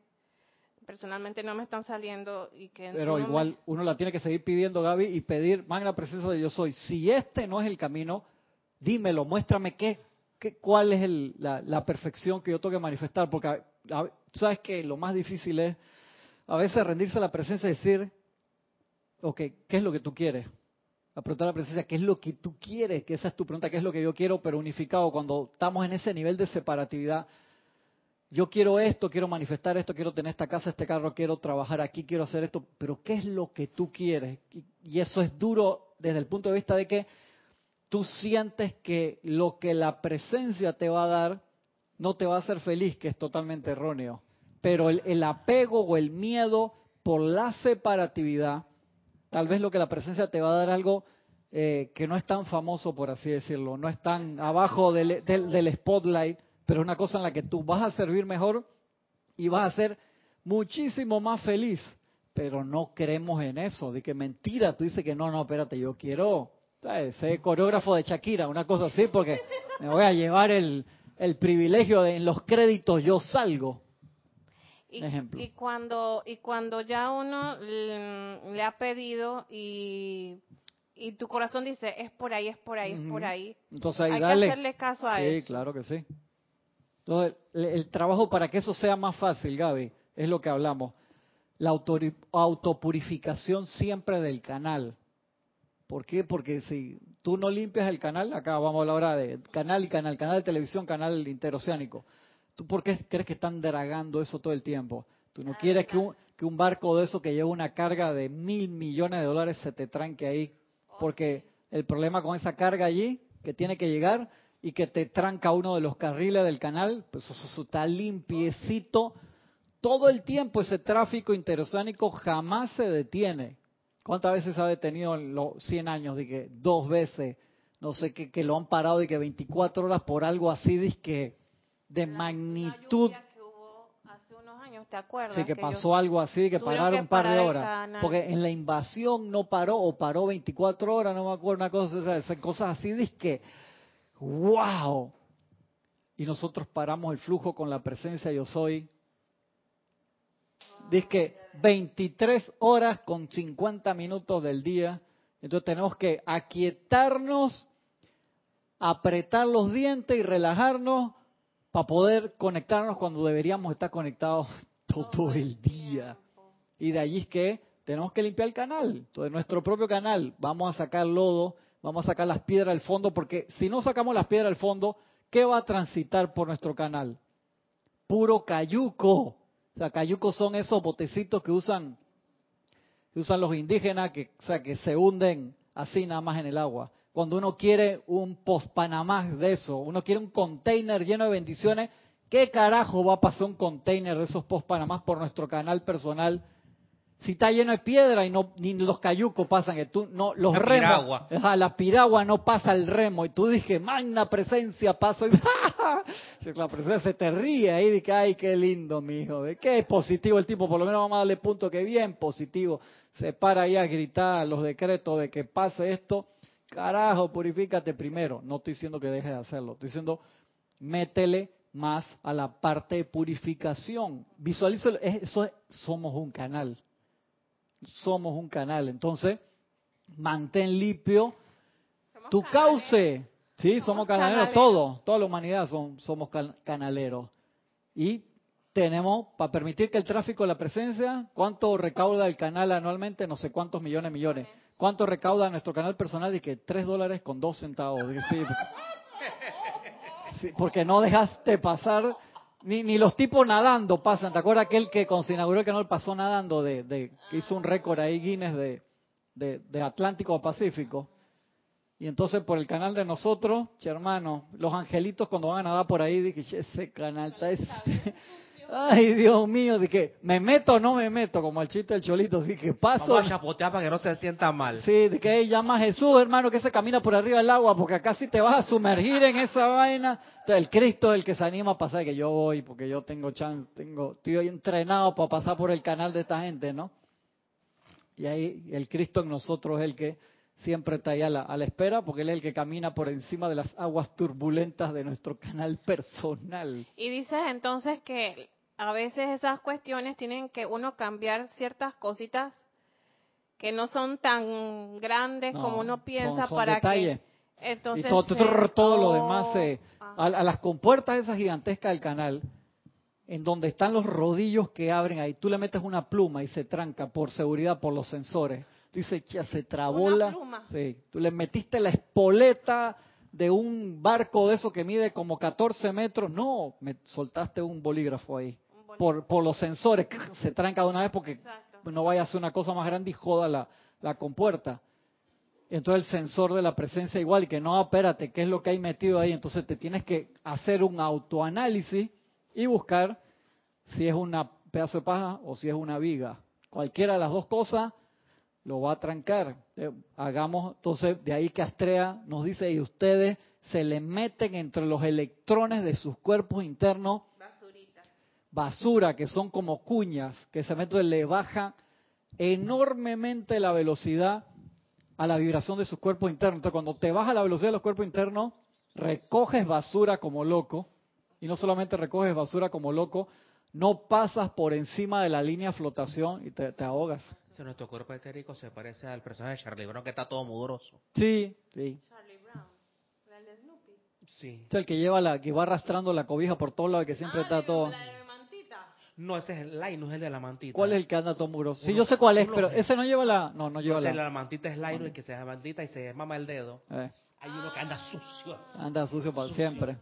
[SPEAKER 3] personalmente no me están saliendo y que...
[SPEAKER 1] Pero igual uno la tiene que seguir pidiendo, Gaby, y pedir más en la presencia de yo soy. Si este no es el camino, dímelo, muéstrame qué, qué cuál es el, la, la, perfección que yo tengo que manifestar, porque sabes que lo más difícil es a veces rendirse a la presencia y decir, ok, ¿qué es lo que tú quieres? A a la presencia, ¿qué es lo que tú quieres? Que esa es tu pregunta, ¿qué es lo que yo quiero? Pero unificado, cuando estamos en ese nivel de separatividad, yo quiero esto, quiero manifestar esto, quiero tener esta casa, este carro, quiero trabajar aquí, quiero hacer esto, pero ¿qué es lo que tú quieres? Y eso es duro desde el punto de vista de que tú sientes que lo que la presencia te va a dar no te va a hacer feliz, que es totalmente erróneo. Pero el apego o el miedo por la separatividad Tal vez lo que la presencia te va a dar algo eh, que no es tan famoso, por así decirlo, no es tan abajo del, del, spotlight, pero es una cosa en la que tú vas a servir mejor y vas a ser muchísimo más feliz. Pero no creemos en eso, de que mentira, tú dices que no, no, espérate, yo quiero ser coreógrafo de Shakira, una cosa así, porque me voy a llevar el, el privilegio de en los créditos yo salgo.
[SPEAKER 3] Y, cuando y cuando ya uno le, ha pedido y, y tu corazón dice es por ahí, es por ahí, es por ahí.
[SPEAKER 1] Entonces hay
[SPEAKER 3] que hacerle caso a
[SPEAKER 1] eso. Sí, claro que sí. Entonces el, trabajo para que eso sea más fácil, Gaby, es lo que hablamos. La autopurificación siempre del canal. ¿Por qué? Porque si tú no limpias el canal, acá vamos a hablar ahora de canal y canal, canal de televisión, canal interoceánico ¿Tú por qué crees que están dragando eso todo el tiempo? Tú no quieres que un, que un barco de eso que lleva una carga de mil millones de dólares se te tranque ahí, porque el problema con esa carga allí, que tiene que llegar y que te tranca uno de los carriles del canal, pues eso, está limpiecito. Todo el tiempo ese tráfico interoceánico jamás se detiene. ¿Cuántas veces ha detenido en los 100 años? Dije, dos veces no sé qué, que lo han parado y que 24 horas por algo así, que de magnitud.
[SPEAKER 3] que hubo hace unos años, ¿te acuerdas?
[SPEAKER 1] Sí, que, pasó algo así, que pararon un par de horas. Porque en la invasión no paró o paró 24 horas, no me acuerdo una cosa, cosas así, que wow. Y nosotros paramos el flujo con la presencia yo soy. Dice que 23 horas con 50 minutos del día. Entonces tenemos que aquietarnos, apretar los dientes y relajarnos para poder conectarnos cuando deberíamos estar conectados [laughs] todo el día. Y de allí es que tenemos que limpiar el canal, entonces nuestro propio canal. Vamos a sacar lodo, vamos a sacar las piedras del fondo, porque si no sacamos las piedras del fondo, ¿qué va a transitar por nuestro canal? Puro cayuco. O sea, cayucos son esos botecitos que usan, que usan los indígenas, que, o sea, que se hunden así nada más en el agua. Cuando uno quiere un post Panamá de eso, uno quiere un container lleno de bendiciones, ¿qué carajo va a pasar un container de esos post Panamá por nuestro canal personal? si está lleno de piedra y no ni los cayucos pasan que tú no los la remos piragua. la piragua no pasa el remo. Y tú dije magna presencia paso y la presencia se te ríe ahí que ay qué lindo mi hijo de qué positivo el tipo por lo menos vamos a darle punto que bien positivo. Se para ahí a gritar los decretos de que pase esto carajo purifícate primero no estoy diciendo que dejes de hacerlo estoy diciendo métele más a la parte de purificación visualízalo eso somos un canal somos un canal. Entonces, mantén limpio tu cauce. Sí, somos, canaleros, todos, toda la humanidad son, somos canaleros. Y tenemos, para permitir que el tráfico de la presencia, ¿cuánto recauda el canal anualmente? No sé cuántos millones, millones. ¿Cuánto recauda nuestro canal personal? Y que tres dólares con dos centavos. [laughs] Sí, porque no dejaste pasar ni, ni los tipos nadando pasan. ¿Te acuerdas aquel que cuando se inauguró el canal pasó nadando, de, de que hizo un récord ahí Guinness de, de, de Atlántico a Pacífico? Y entonces por el canal de nosotros, hermano, los angelitos cuando van a nadar por ahí, dije, ese canal está... Este, Ay, Dios mío, de que me meto o no me meto, como el chiste del cholito, así que paso.
[SPEAKER 2] Vamos a chapotear para que no se sienta mal.
[SPEAKER 1] Sí, de que llama a Jesús, hermano, que se camina por arriba del agua, porque acá sí te vas a sumergir en esa vaina. Entonces, el Cristo es el que se anima a pasar, que yo voy, porque yo tengo chance, tengo, estoy entrenado para pasar por el canal de esta gente, ¿no? Y ahí el Cristo en nosotros es el que siempre está ahí a la, a la, espera, porque Él es el que camina por encima de las aguas turbulentas de nuestro canal personal.
[SPEAKER 3] Y dices entonces que a veces esas cuestiones tienen que uno cambiar ciertas cositas que no son tan grandes como uno piensa para que
[SPEAKER 1] entonces y todo, todo, lo demás a, las compuertas esas gigantescas del canal en donde están los rodillos que abren ahí tú le metes una pluma y se tranca por seguridad por los sensores. Dice ya se trabó la sí tú le metiste la espoleta de un barco de eso que mide como 14 metros. No me soltaste un bolígrafo ahí por, por los sensores, se tranca de una vez porque no vaya a ser una cosa más grande y joda la, la compuerta. Entonces el sensor de la presencia igual, y que no, espérate, ¿qué es lo que hay metido ahí? Entonces te tienes que hacer un autoanálisis y buscar si es un pedazo de paja o si es una viga. Cualquiera de las dos cosas lo va a trancar. Eh, hagamos, entonces, de ahí que Astrea nos dice, y ustedes se le meten entre los electrones de sus cuerpos internos basura, que son como cuñas, que se meten, le baja enormemente la velocidad a la vibración de sus cuerpos internos. Entonces, cuando te baja la velocidad de los cuerpos internos, recoges basura como loco, y no solamente recoges basura como loco, no pasas por encima de la línea de flotación y te, ahogas.
[SPEAKER 2] nuestro cuerpo etérico se parece al personaje de Charlie Brown, que está todo mudoroso.
[SPEAKER 1] Sí, sí. Charlie Brown, el de Snoopy. Sí. Es el que lleva la, que va arrastrando la cobija por todos lados y que siempre ah, está todo.
[SPEAKER 2] No, ese es el Linus, el de la mantita.
[SPEAKER 1] ¿Cuál es el que anda todo muroso? Sí, yo sé cuál es, pero ese no lleva la... No, no lleva
[SPEAKER 2] la... la mantita es Linus, el que se llama mantita y se mama el dedo. Eh. Hay uno que anda sucio.
[SPEAKER 1] Anda sucio para siempre.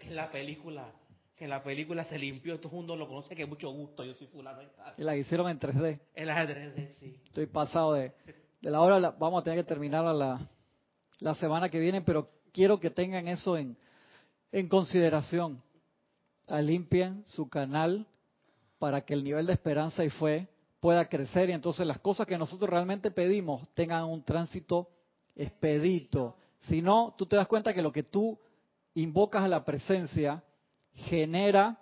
[SPEAKER 2] En la película... En la película se limpió, todo el mundo lo conoce, que mucho gusto, yo soy fulano.
[SPEAKER 1] Y la hicieron en 3D.
[SPEAKER 2] En la 3D, sí.
[SPEAKER 1] Estoy pasado de, de la hora, vamos a tener que terminar la, la semana que viene, pero quiero que tengan eso en, en consideración. limpien su canal para que el nivel de esperanza y fe pueda crecer y entonces las cosas que nosotros realmente pedimos tengan un tránsito expedito, Si no, tú te das cuenta que lo que tú invocas a la presencia genera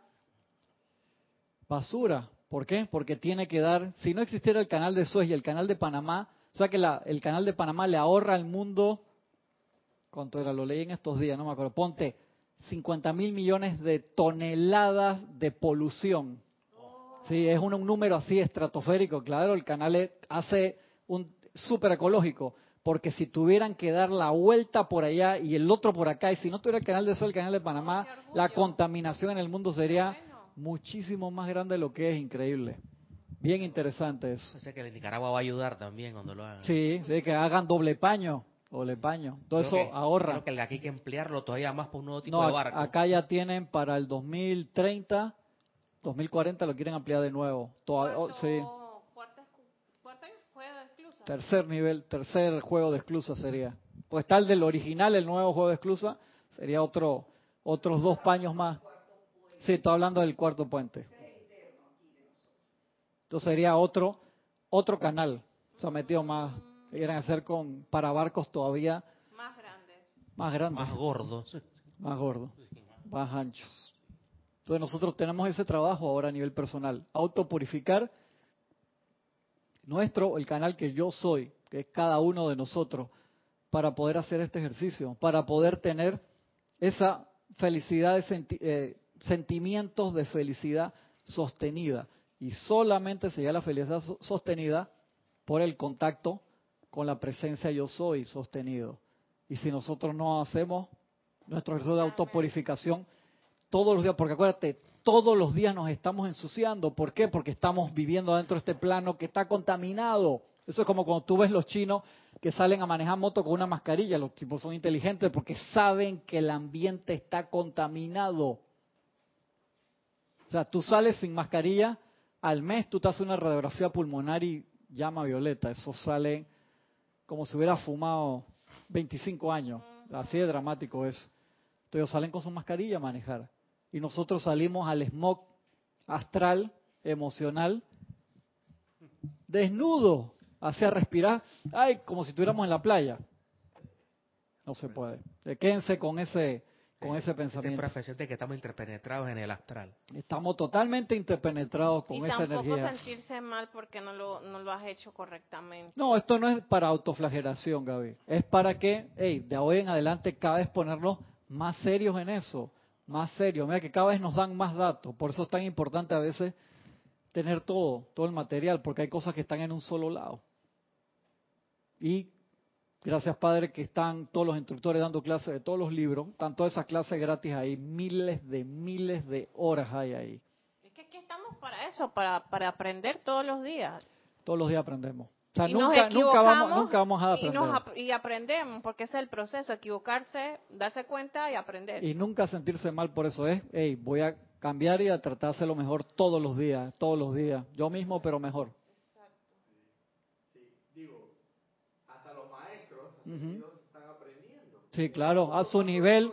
[SPEAKER 1] basura. ¿Por qué? Porque tiene que dar, si no existiera el canal de Suez y el canal de Panamá, o sea que el canal de Panamá le ahorra al mundo, ¿cuánto era? Lo leí en estos días, no me acuerdo. Ponte 50 mil millones de toneladas de polución. Sí, es un, número así estratosférico. Claro, el canal hace un súper ecológico porque si tuvieran que dar la vuelta por allá y el otro por acá, y si no tuviera el canal de Sol, el canal de Panamá, la contaminación en el mundo sería muchísimo más grande de lo que es, increíble. Bien interesante eso.
[SPEAKER 2] O sea que Nicaragua va a ayudar también cuando lo hagan.
[SPEAKER 1] Sí, sí que hagan doble paño, doble paño. Todo eso ahorra.
[SPEAKER 2] Creo que aquí hay que emplearlo todavía más por un nuevo tipo de barco.
[SPEAKER 1] acá ya tienen para el 2030, 2040 lo quieren ampliar de nuevo.
[SPEAKER 3] Todo,
[SPEAKER 1] sí. Tercer nivel, tercer juego de exclusa sería. Pues tal del original, el nuevo juego de exclusa, sería otro, otros dos paños más. Sí, estoy hablando del cuarto puente. Entonces sería otro, otro canal. Se ha metido más, quieren hacer con, para barcos todavía
[SPEAKER 3] más grandes.
[SPEAKER 1] Más grandes.
[SPEAKER 2] Más gordos.
[SPEAKER 1] Más gordos. Más anchos. Entonces nosotros tenemos ese trabajo ahora a nivel personal. Autopurificar nuestro, el canal que yo soy, que es cada uno de nosotros, para poder hacer este ejercicio, para poder tener esa felicidad, de eh, sentimientos de felicidad sostenida. Y solamente se llega la felicidad sostenida por el contacto con la presencia yo soy sostenido. Y si nosotros no hacemos nuestro ejercicio de autopurificación todos los días, porque acuérdate, todos los días nos estamos ensuciando. ¿Por qué? Porque estamos viviendo dentro de este plano que está contaminado. Eso es como cuando tú ves los chinos que salen a manejar moto con una mascarilla. Los tipos son inteligentes porque saben que el ambiente está contaminado. O sea, tú sales sin mascarilla, al mes tú te haces una radiografía pulmonar y llama violeta. Eso sale como si hubiera fumado 25 años. Así de dramático es. Entonces salen con su mascarilla a manejar y nosotros salimos al smog astral, emocional, desnudo, hacia respirar, ay, como si estuviéramos en la playa. No se puede. Quédense con ese con ese pensamiento.
[SPEAKER 2] de que estamos interpenetrados en el astral.
[SPEAKER 1] Estamos totalmente interpenetrados con esa energía. Y
[SPEAKER 3] tampoco sentirse mal porque no lo, no lo has hecho correctamente.
[SPEAKER 1] No, esto no es para autoflagelación, Gaby. Es para que, hey, de hoy en adelante cada vez ponernos más serios en eso más serio. Mira que cada vez nos dan más datos. Por eso es tan importante a veces tener todo, todo el material, porque hay cosas que están en un solo lado. Y gracias Padre que están todos los instructores dando clases de todos los libros, están todas esas clases gratis ahí, miles de miles de horas hay ahí.
[SPEAKER 3] Es que aquí estamos para eso, para, para aprender todos los días.
[SPEAKER 1] Todos los días aprendemos. O sea, nunca, nunca, vamos, nunca vamos a aprender.
[SPEAKER 3] Y, aprendemos, porque ese es el proceso, equivocarse, darse cuenta y aprender.
[SPEAKER 1] Y nunca sentirse mal por eso es, hey, voy a cambiar y a tratar de hacerlo mejor todos los días, todos los días. Yo mismo, pero mejor. Exacto.
[SPEAKER 5] Sí, digo, hasta los maestros están aprendiendo.
[SPEAKER 1] Sí, claro, a su nivel.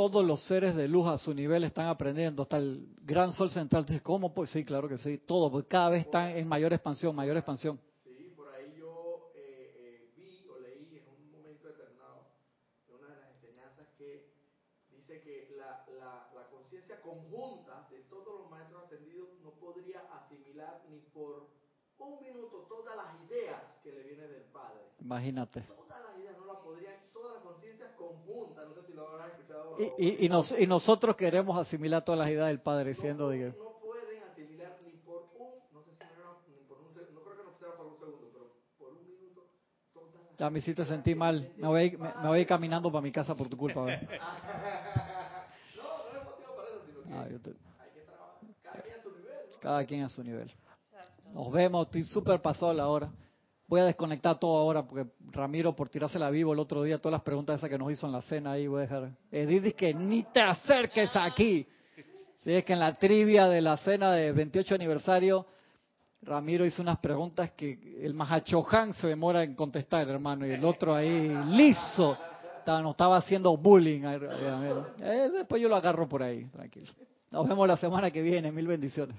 [SPEAKER 1] Todos los seres de luz a su nivel están aprendiendo, hasta el gran sol central. ¿Cómo? Pues sí, claro que sí, todo, porque cada vez están en mayor expansión, mayor expansión.
[SPEAKER 5] Sí, por ahí yo eh, eh, vi o leí en un momento determinado, en una de las enseñanzas, que dice que la, la, la conciencia conjunta de todos los maestros ascendidos no podría asimilar ni por un minuto todas las ideas que le vienen del Padre.
[SPEAKER 1] Imagínate.
[SPEAKER 5] Todas las ideas no las podrían, toda la conjunta, no sé si lo habrán escuchado.
[SPEAKER 1] Y, y, nos, y, nosotros queremos asimilar todas las ideas del Padre, diciendo,
[SPEAKER 5] no,
[SPEAKER 1] diga.
[SPEAKER 5] No pueden asimilar ni por un, no sé si no, ni por un segundo, no creo que no sea por un segundo, pero por un minuto. Todas las
[SPEAKER 1] ya me hiciste sentir mal. Me voy, me, me, voy a ir caminando para mi casa por tu culpa. [laughs]
[SPEAKER 5] no, no es motivo para eso, sino que ah, te... hay que trabajar. Cada quien a su nivel. ¿no?
[SPEAKER 1] Cada quien a su nivel. Nos vemos, estoy súper pasado la hora. Voy a desconectar todo ahora porque Ramiro, por tirársela vivo el otro día, todas las preguntas esas que nos hizo en la cena ahí, voy a dejar. Edith, que ni te acerques aquí. Si es que en la trivia de la cena de 28 aniversario, Ramiro hizo unas preguntas que el Mahachohan se demora en contestar, hermano, y el otro ahí liso. Nos estaba haciendo bullying. Eh, después yo lo agarro por ahí, tranquilo. Nos vemos la semana que viene. Mil bendiciones.